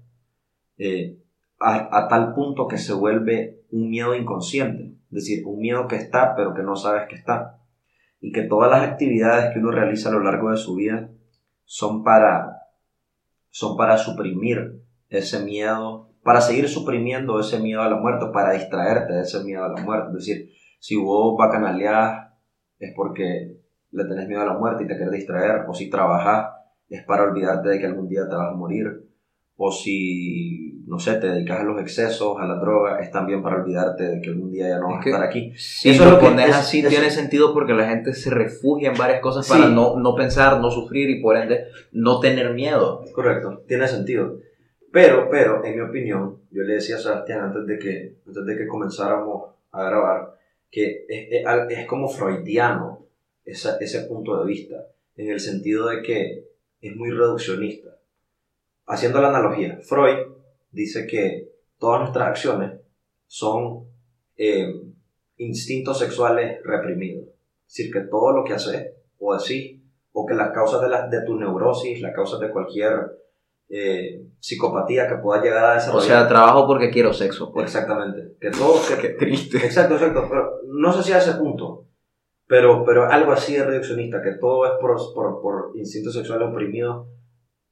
eh, a, tal punto que se vuelve un miedo inconsciente, es decir, un miedo que está pero que no sabes que está y que todas las actividades que uno realiza a lo largo de su vida son para, son para suprimir ese miedo, para seguir suprimiendo ese miedo a la muerte, para distraerte de ese miedo a la muerte. Es decir, si vos bacanaleás es porque le tenés miedo a la muerte y te querés distraer, o si trabajás es para olvidarte de que algún día te vas a morir, o si, no sé, te dedicas a los excesos, a la droga, es también para olvidarte de que algún día ya no Es vas que- a estar aquí. Si Eso lo es lo que- pones es- así, tiene sentido porque la gente se refugia en varias cosas Sí. para no, no pensar, no sufrir y por ende no tener miedo. Correcto, tiene sentido. Pero, pero, en mi opinión, yo le decía a Sebastián antes de que, antes de que comenzáramos a grabar, que es, es es como freudiano esa- ese punto de vista, en el sentido de que es muy reduccionista. Haciendo la analogía, Freud dice que todas nuestras acciones son eh, instintos sexuales reprimidos. Es decir, que todo lo que haces o decís, o que las causas de, la, de tu neurosis, las causas de cualquier eh, psicopatía que pueda llegar a O desarrollar. sea, trabajo porque quiero sexo. Pues. exactamente. Que todo, que, Qué triste. Exacto, exacto. Pero no sé si a ese punto. Pero, pero algo así de reduccionista, que todo es por, por, por instintos sexuales oprimidos.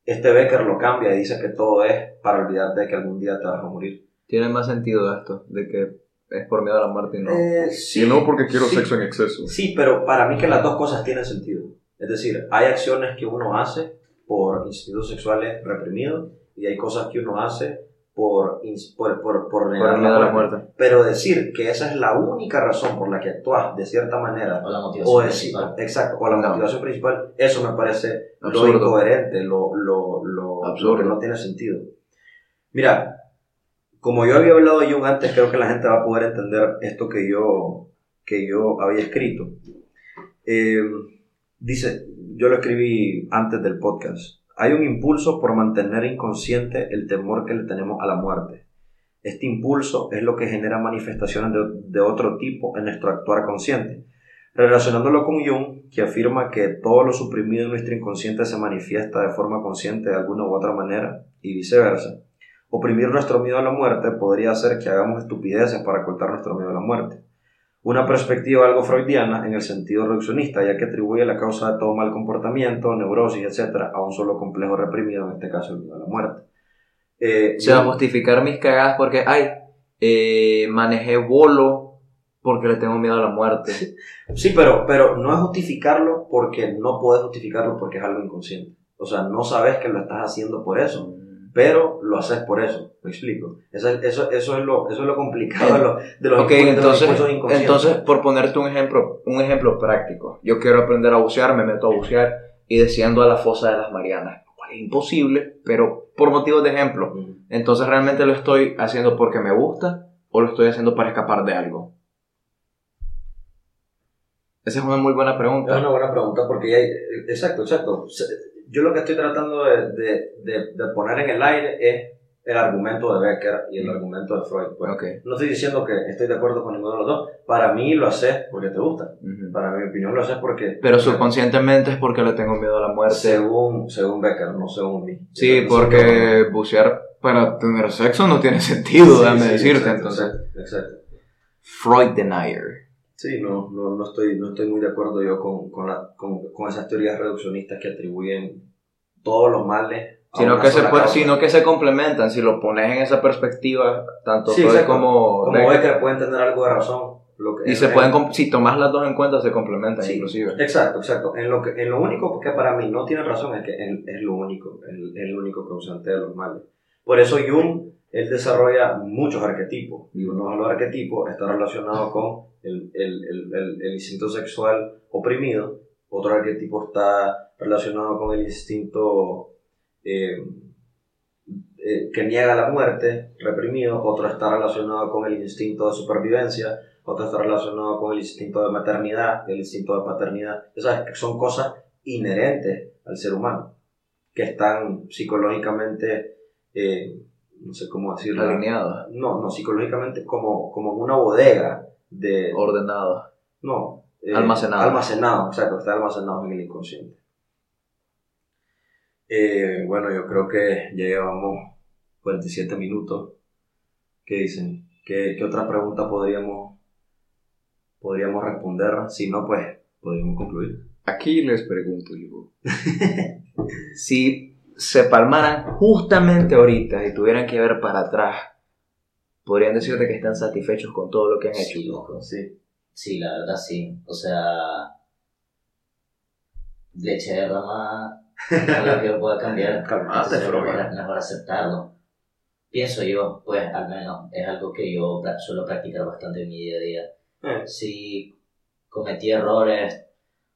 Este Becker lo cambia y dice que todo es para olvidarte de que algún día te vas a morir. Tiene más sentido esto, de que es por miedo a la muerte y no. Eh, Y no porque quiero sí. sexo en exceso. Sí, pero para mí que las dos cosas tienen sentido. Es decir, hay acciones que uno hace por instintos sexuales reprimidos y hay cosas que uno hace por, por, por, por negar Por miedo a la muerte. Pero decir que esa es la única razón por la que actúas de cierta manera O la o motivación decir, principal. exacto, o la No. motivación principal, eso me parece lo Absurdo. incoherente, lo, lo, lo, Absurdo. lo que no tiene sentido. Mira, como yo había hablado de Jung antes, creo que la gente va a poder entender esto que yo, que yo había escrito. Eh, dice, yo lo escribí antes del podcast. Hay un impulso por mantener inconsciente el temor que le tenemos a la muerte. Este impulso es lo que genera manifestaciones de, otro tipo en nuestro actuar consciente. Relacionándolo con Jung, que afirma que todo lo suprimido en nuestro inconsciente se manifiesta de forma consciente de alguna u otra manera, y viceversa. Oprimir nuestro miedo a la muerte podría hacer que hagamos estupideces para ocultar nuestro miedo a la muerte. Una perspectiva algo freudiana en el sentido reduccionista, ya que atribuye la causa de todo mal comportamiento, neurosis, etc., a un solo complejo reprimido, en este caso el miedo a la muerte. Eh, Se va a Jung- justificar mis cagadas porque, ay, eh, manejé bolo porque le tengo miedo a la muerte. Sí, pero, pero no es justificarlo porque no puedes justificarlo porque es algo inconsciente. O sea, no sabes que lo estás haciendo por eso, pero lo haces por eso. ¿Me explico? Eso, es- eso, eso, es, lo, eso es lo complicado de los, de los Ok, impul- de los entonces, inconscientes. entonces, por ponerte un ejemplo, un ejemplo práctico, yo quiero aprender a bucear, me meto a bucear y desciendo a la fosa de las Marianas, lo cual es imposible, pero por motivos de ejemplo. Entonces, ¿realmente lo estoy haciendo porque me gusta o lo estoy haciendo para escapar de algo? Esa es una muy buena Es pregunta. una buena pregunta porque ya hay, exacto, exacto. Yo lo que estoy tratando de, de, de, de poner en el aire es el argumento de Becker y el argumento de Freud. Pues, Ok. No estoy diciendo que estoy de acuerdo con ninguno de los dos. Para mí lo haces porque te gusta. Para mi opinión lo haces porque... Pero subconscientemente es porque le tengo miedo a la muerte. Según, según Becker, no según mí. Sí, porque bucear para tener sexo no tiene sentido, Sí, déjame sí, decirte. exacto, entonces, exacto. Freud denier. Sí, no, no, no, estoy, no estoy muy de acuerdo yo con, con, la, con, con esas teorías reduccionistas que atribuyen todos los males a Sino una que, se puede- sino que se complementan. Si lo pones en esa perspectiva, tanto Sí, Freud exacto. como, Como Becker, pueden tener algo de razón. Lo que, y se pueden, si tomas las dos en cuenta, se complementan Sí, inclusive. Exacto, exacto. En lo, que, en lo único que para mí no tiene razón es que él es lo único, es el único causante de los males. Por eso Jung, él desarrolla muchos arquetipos, y uno de los arquetipos está relacionado con el, el, el, el, instinto sexual oprimido, otro arquetipo está relacionado con el instinto eh, eh, que niega la muerte, reprimido, otro está relacionado con el instinto de supervivencia, otro está relacionado con el instinto de maternidad, el instinto de paternidad. Esas son cosas inherentes al ser humano, que están psicológicamente, eh, no sé cómo decirlo, Alineado, no, no, psicológicamente como, como en una bodega de... ordenado. No. eh, Almacenado. Almacenado, exacto, está almacenado en el inconsciente. Eh, bueno, yo creo que ya llevamos 47 minutos. ¿Qué dicen? ¿Qué, qué otra pregunta podríamos, podríamos responder? Si no, pues podríamos concluir. Aquí les pregunto yo. si se palmaran justamente ahorita y tuvieran que ver para atrás, podrían decirte que están satisfechos con todo lo que han hecho. Sí, loco. Sí. Sí, la verdad sí. O sea, leche de rama algo que pueda cambiar. Calmate, mejor, mejor aceptarlo. Pienso yo, pues al menos es algo que yo suelo practicar bastante en mi día a día. Eh, Si cometí errores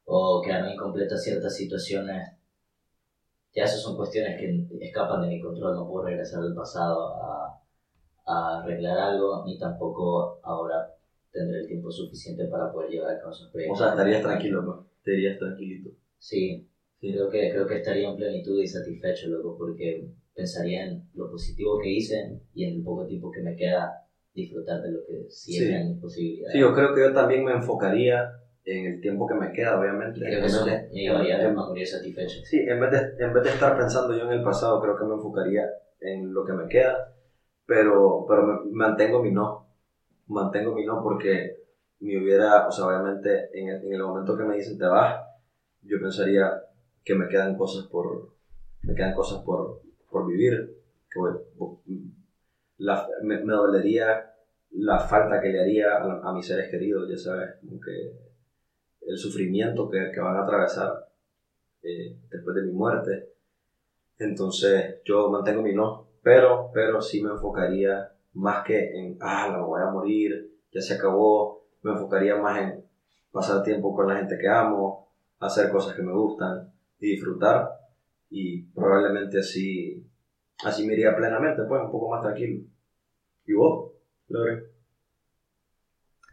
o quedaron incompletas ciertas situaciones, ya esas son cuestiones que escapan de mi control. No puedo regresar al pasado a, a arreglar algo, ni tampoco ahora tendré el tiempo suficiente para poder llevar a cabo esos o proyectos. sea, estarías tranquilo, ¿no? Estarías tranquilito. Sí, Sí. creo que, creo que estaría en plenitud y satisfecho, loco, porque pensaría en lo positivo que hice y en el poco tiempo que me queda disfrutar de lo que sí, Sí. es en mis posibilidades. Sí, yo creo que yo también me enfocaría en el tiempo que me queda, obviamente. Y creo que eso de- me llevaría en- a morir satisfecho. Sí, en vez, de, en vez de estar pensando yo en el pasado, creo que me enfocaría en lo que me queda, pero, pero me- mantengo mi no. Mantengo mi no porque me hubiera, o sea, obviamente en el, en el momento que me dicen te vas, yo pensaría que me quedan cosas por, me quedan cosas por, por vivir, que la- me, me dolería la falta que le haría a, a mis seres queridos, ya sabes, como que el sufrimiento que, que van a atravesar eh, después de mi muerte. Entonces yo mantengo mi no, pero, pero sí me enfocaría más que en, ah, la voy a morir, ya se acabó, me enfocaría más en pasar tiempo con la gente que amo, hacer cosas que me gustan y disfrutar y probablemente así, así me iría plenamente, pues un poco más tranquilo. ¿Y vos, Lore?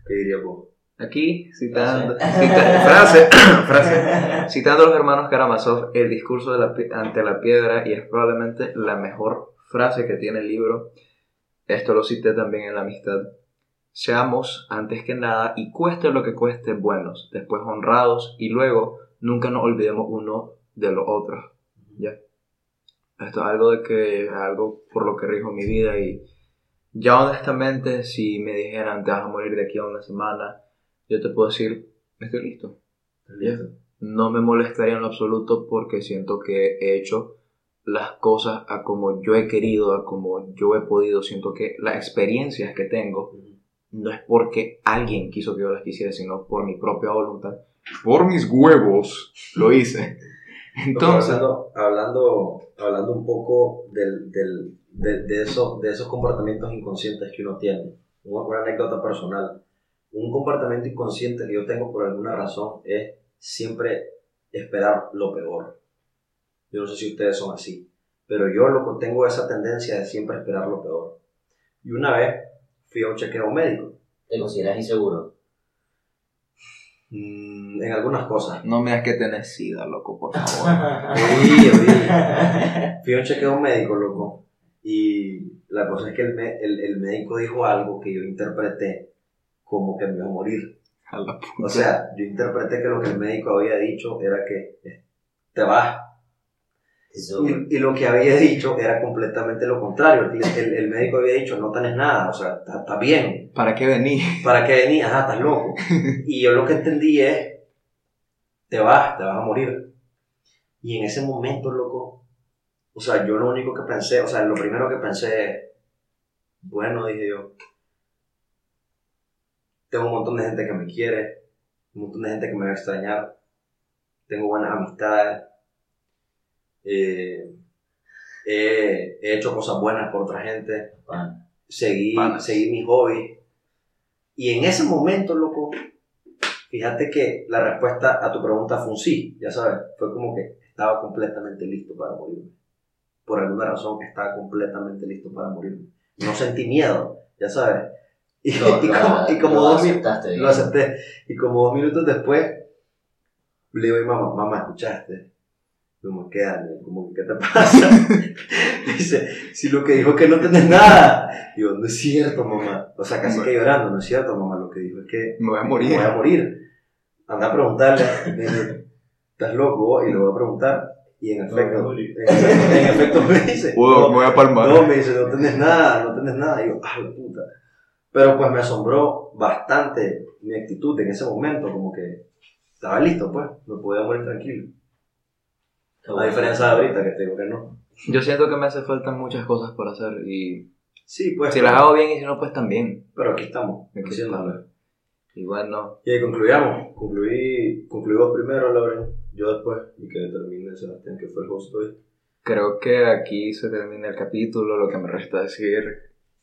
¿Qué dirías vos? Aquí, citando, cita- frase, frase. Citando a los hermanos Karamazov, el discurso de la pi- ante la piedra, y es probablemente la mejor frase que tiene el libro. Esto lo cité también en la amistad. Seamos, antes que nada, y cueste lo que cueste, buenos, después honrados, y luego nunca nos olvidemos uno de los otros. ¿Ya? Esto es algo de que, algo por lo que rijo mi vida, y ya honestamente, si me dijeran te vas a morir de aquí a una semana, yo te puedo decir, estoy listo. ¿Listo? No me molestaría en lo absoluto porque siento que he hecho las cosas a como yo he querido, a como yo he podido. Siento que las experiencias que tengo no es porque alguien quiso que yo las quisiera, sino por mi propia voluntad. Por mis huevos lo hice. Entonces, hablando, hablando, hablando un poco del, del, de, de, esos, de esos comportamientos inconscientes que uno tiene, una, una anécdota personal. Un comportamiento inconsciente que yo tengo por alguna razón es siempre esperar lo peor. Yo no sé si ustedes son así, pero yo lo que tengo esa tendencia de siempre esperar lo peor. Y una vez fui a un chequeo médico. ¿Te consideras inseguro? Mm, en algunas cosas. No me das que tenés sida, loco, por favor. Oí, oí. Fui a un chequeo médico, loco. Y la cosa es que el, el, el médico dijo algo que yo interpreté como que me iba a morir. A la puta. O sea, yo interpreté que lo que el médico había dicho era que eh, te vas. Eso, Y, y lo que había dicho era completamente lo contrario. El, el- el médico había dicho, no tenés nada, o sea, está está bien. ¿Para qué vení? ¿Para qué venías? Ah, estás loco. Y yo lo que entendí es, te vas, te vas a morir. Y en ese momento, loco, o sea, yo lo único que pensé, o sea, lo primero que pensé es, bueno, dije yo, tengo un montón de gente que me quiere, un montón de gente que me va a extrañar, tengo buenas amistades, eh, he, he hecho cosas buenas por otra gente, pan. seguí, Panas. seguí mis hobbies. Y en ese momento, loco, fíjate que la respuesta a tu pregunta fue un sí, ya sabes, fue como que estaba completamente listo para morirme. Por alguna razón estaba completamente listo para morirme. No sentí miedo, ya sabes. Y, Lo- y lo- como, y como lo dos aceptaste lo acepté. Y como dos minutos después, le digo a mi mamá, mamá, ¿escuchaste? Como, ¿qué? Como, ¿qué te pasa? Dice, si lo que dijo es que no tenés nada. Digo, no es cierto, mamá. O sea, casi que llorando, no es cierto, mamá. Lo que dijo es que Me voy a me morir. voy a morir. Anda a preguntarle. Me ¿estás loco? Y le voy a preguntar. Y en efecto, morir. en efecto, en efecto me dice, no, me voy a palmar. no, me dice, no tenés nada, no tenés nada. Y yo, ah, la puta. Pero pues me asombró bastante mi actitud en ese momento, como que estaba listo, pues, me podía morir tranquilo. Qué A bueno. diferencia de ahorita que te digo que no. Yo siento que me hace falta muchas cosas por hacer y Sí, pues. si pero, las hago bien y si no, pues también. pero aquí estamos, Aquí haciéndolo. Y bueno, Y ahí concluyamos. Concluí, concluí vos primero, Lauren, yo después, y que termine Sebastián, que fue el host hoy. creo que aquí se termina el capítulo. Lo que me resta decir,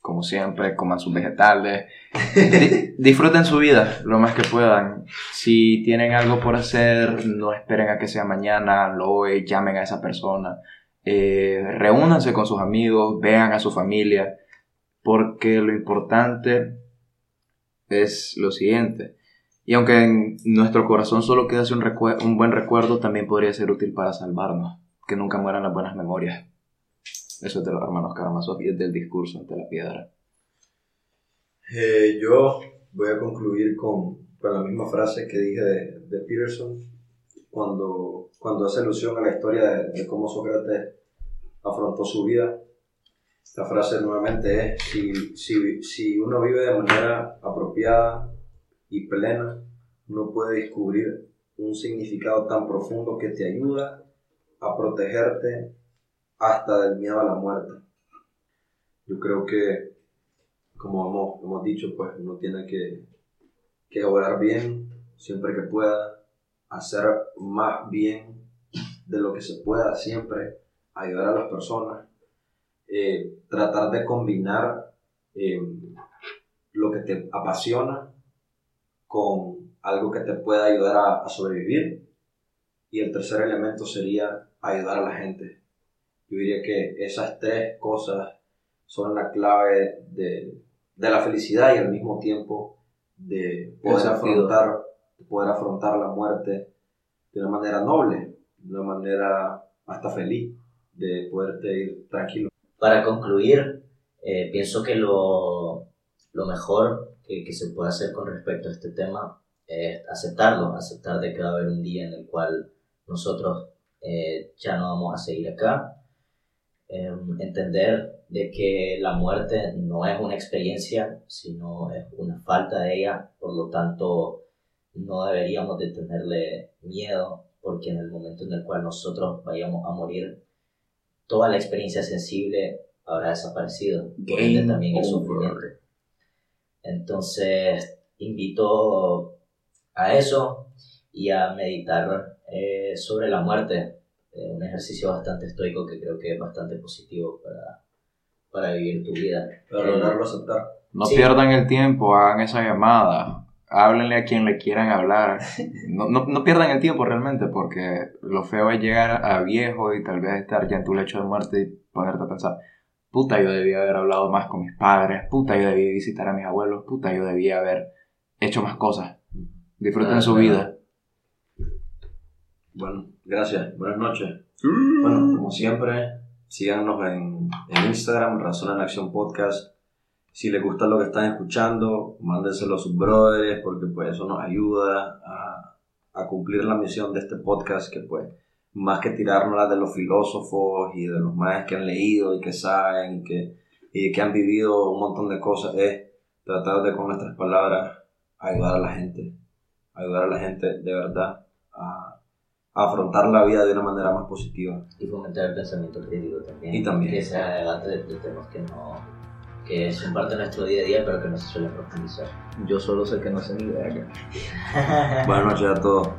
como siempre, coman sus vegetales. Di- disfruten su vida lo más que puedan. Si tienen algo por hacer, no esperen a que sea mañana, lo hoy, llamen a esa persona. Eh, reúnanse con sus amigos, vean a su familia, porque lo importante es lo siguiente. Y aunque en nuestro corazón solo quedase un, un buen recuerdo, también podría ser útil para salvarnos. Que nunca mueran las buenas memorias. Eso es de los hermanos Karamazov y es del discurso de la piedra. Eh, yo voy a concluir con, con la misma frase que dije de, de Peterson cuando, cuando hace alusión a la historia de, de cómo Sócrates afrontó su vida. La frase nuevamente es, si, si, si uno vive de manera apropiada y plena, uno puede descubrir un significado tan profundo que te ayuda a protegerte hasta del miedo a la muerte. Yo creo que como hemos, hemos dicho, pues uno tiene que, que obrar bien siempre que pueda, hacer más bien de lo que se pueda siempre, ayudar a las personas, eh, tratar de combinar eh, lo que te apasiona con algo que te pueda ayudar a sobrevivir. Y el tercer elemento sería ayudar a la gente. Yo diría que esas tres cosas son la clave de, de la felicidad y al mismo tiempo de poder afrontar, de poder afrontar la muerte de una manera noble, de una manera hasta feliz, de poderte ir tranquilo. Para concluir, eh, pienso que lo, lo mejor que, que se puede hacer con respecto a este tema es aceptarlo, aceptar de que va a haber un día en el cual nosotros eh, ya no vamos a seguir acá, Em, entender de que la muerte no es una experiencia, sino es una falta de ella, por lo tanto no deberíamos de tenerle miedo, porque en el momento en el cual nosotros vayamos a morir, toda la experiencia sensible habrá desaparecido, por ende también el sufrimiento. Entonces, invito a eso y a meditar eh, sobre la muerte, eh, un ejercicio bastante estoico que creo que es bastante positivo para, para vivir tu vida. Para Eh, lograrlo aceptar. No Sí. pierdan el tiempo, hagan esa llamada, háblenle a quien le quieran hablar. No, no, no pierdan el tiempo realmente, porque lo feo es llegar a viejo y tal vez estar ya en tu lecho de muerte y ponerte a pensar, puta, yo debía haber hablado más con mis padres, puta, yo debía visitar a mis abuelos, puta, yo debía haber hecho más cosas. Disfruten su vida. Bueno, gracias. Buenas noches. Bueno, como siempre, síganos en, en Instagram, Razón en Acción Podcast. Si les gusta lo que están escuchando, mándenselo a sus brothers, porque pues eso nos ayuda a, a cumplir la misión de este podcast, que pues más que tirarnos de los filósofos y de los más que han leído y que saben y que, y que han vivido un montón de cosas, es tratar de con nuestras palabras ayudar a la gente, ayudar a la gente de verdad a afrontar la vida de una manera más positiva. Y fomentar el pensamiento crítico también. Y también. Que sea debate de, de temas que no que son parte de nuestro día a día pero que no se suelen profundizar. Yo solo sé que no sé ni verga. Buenas noches a todos.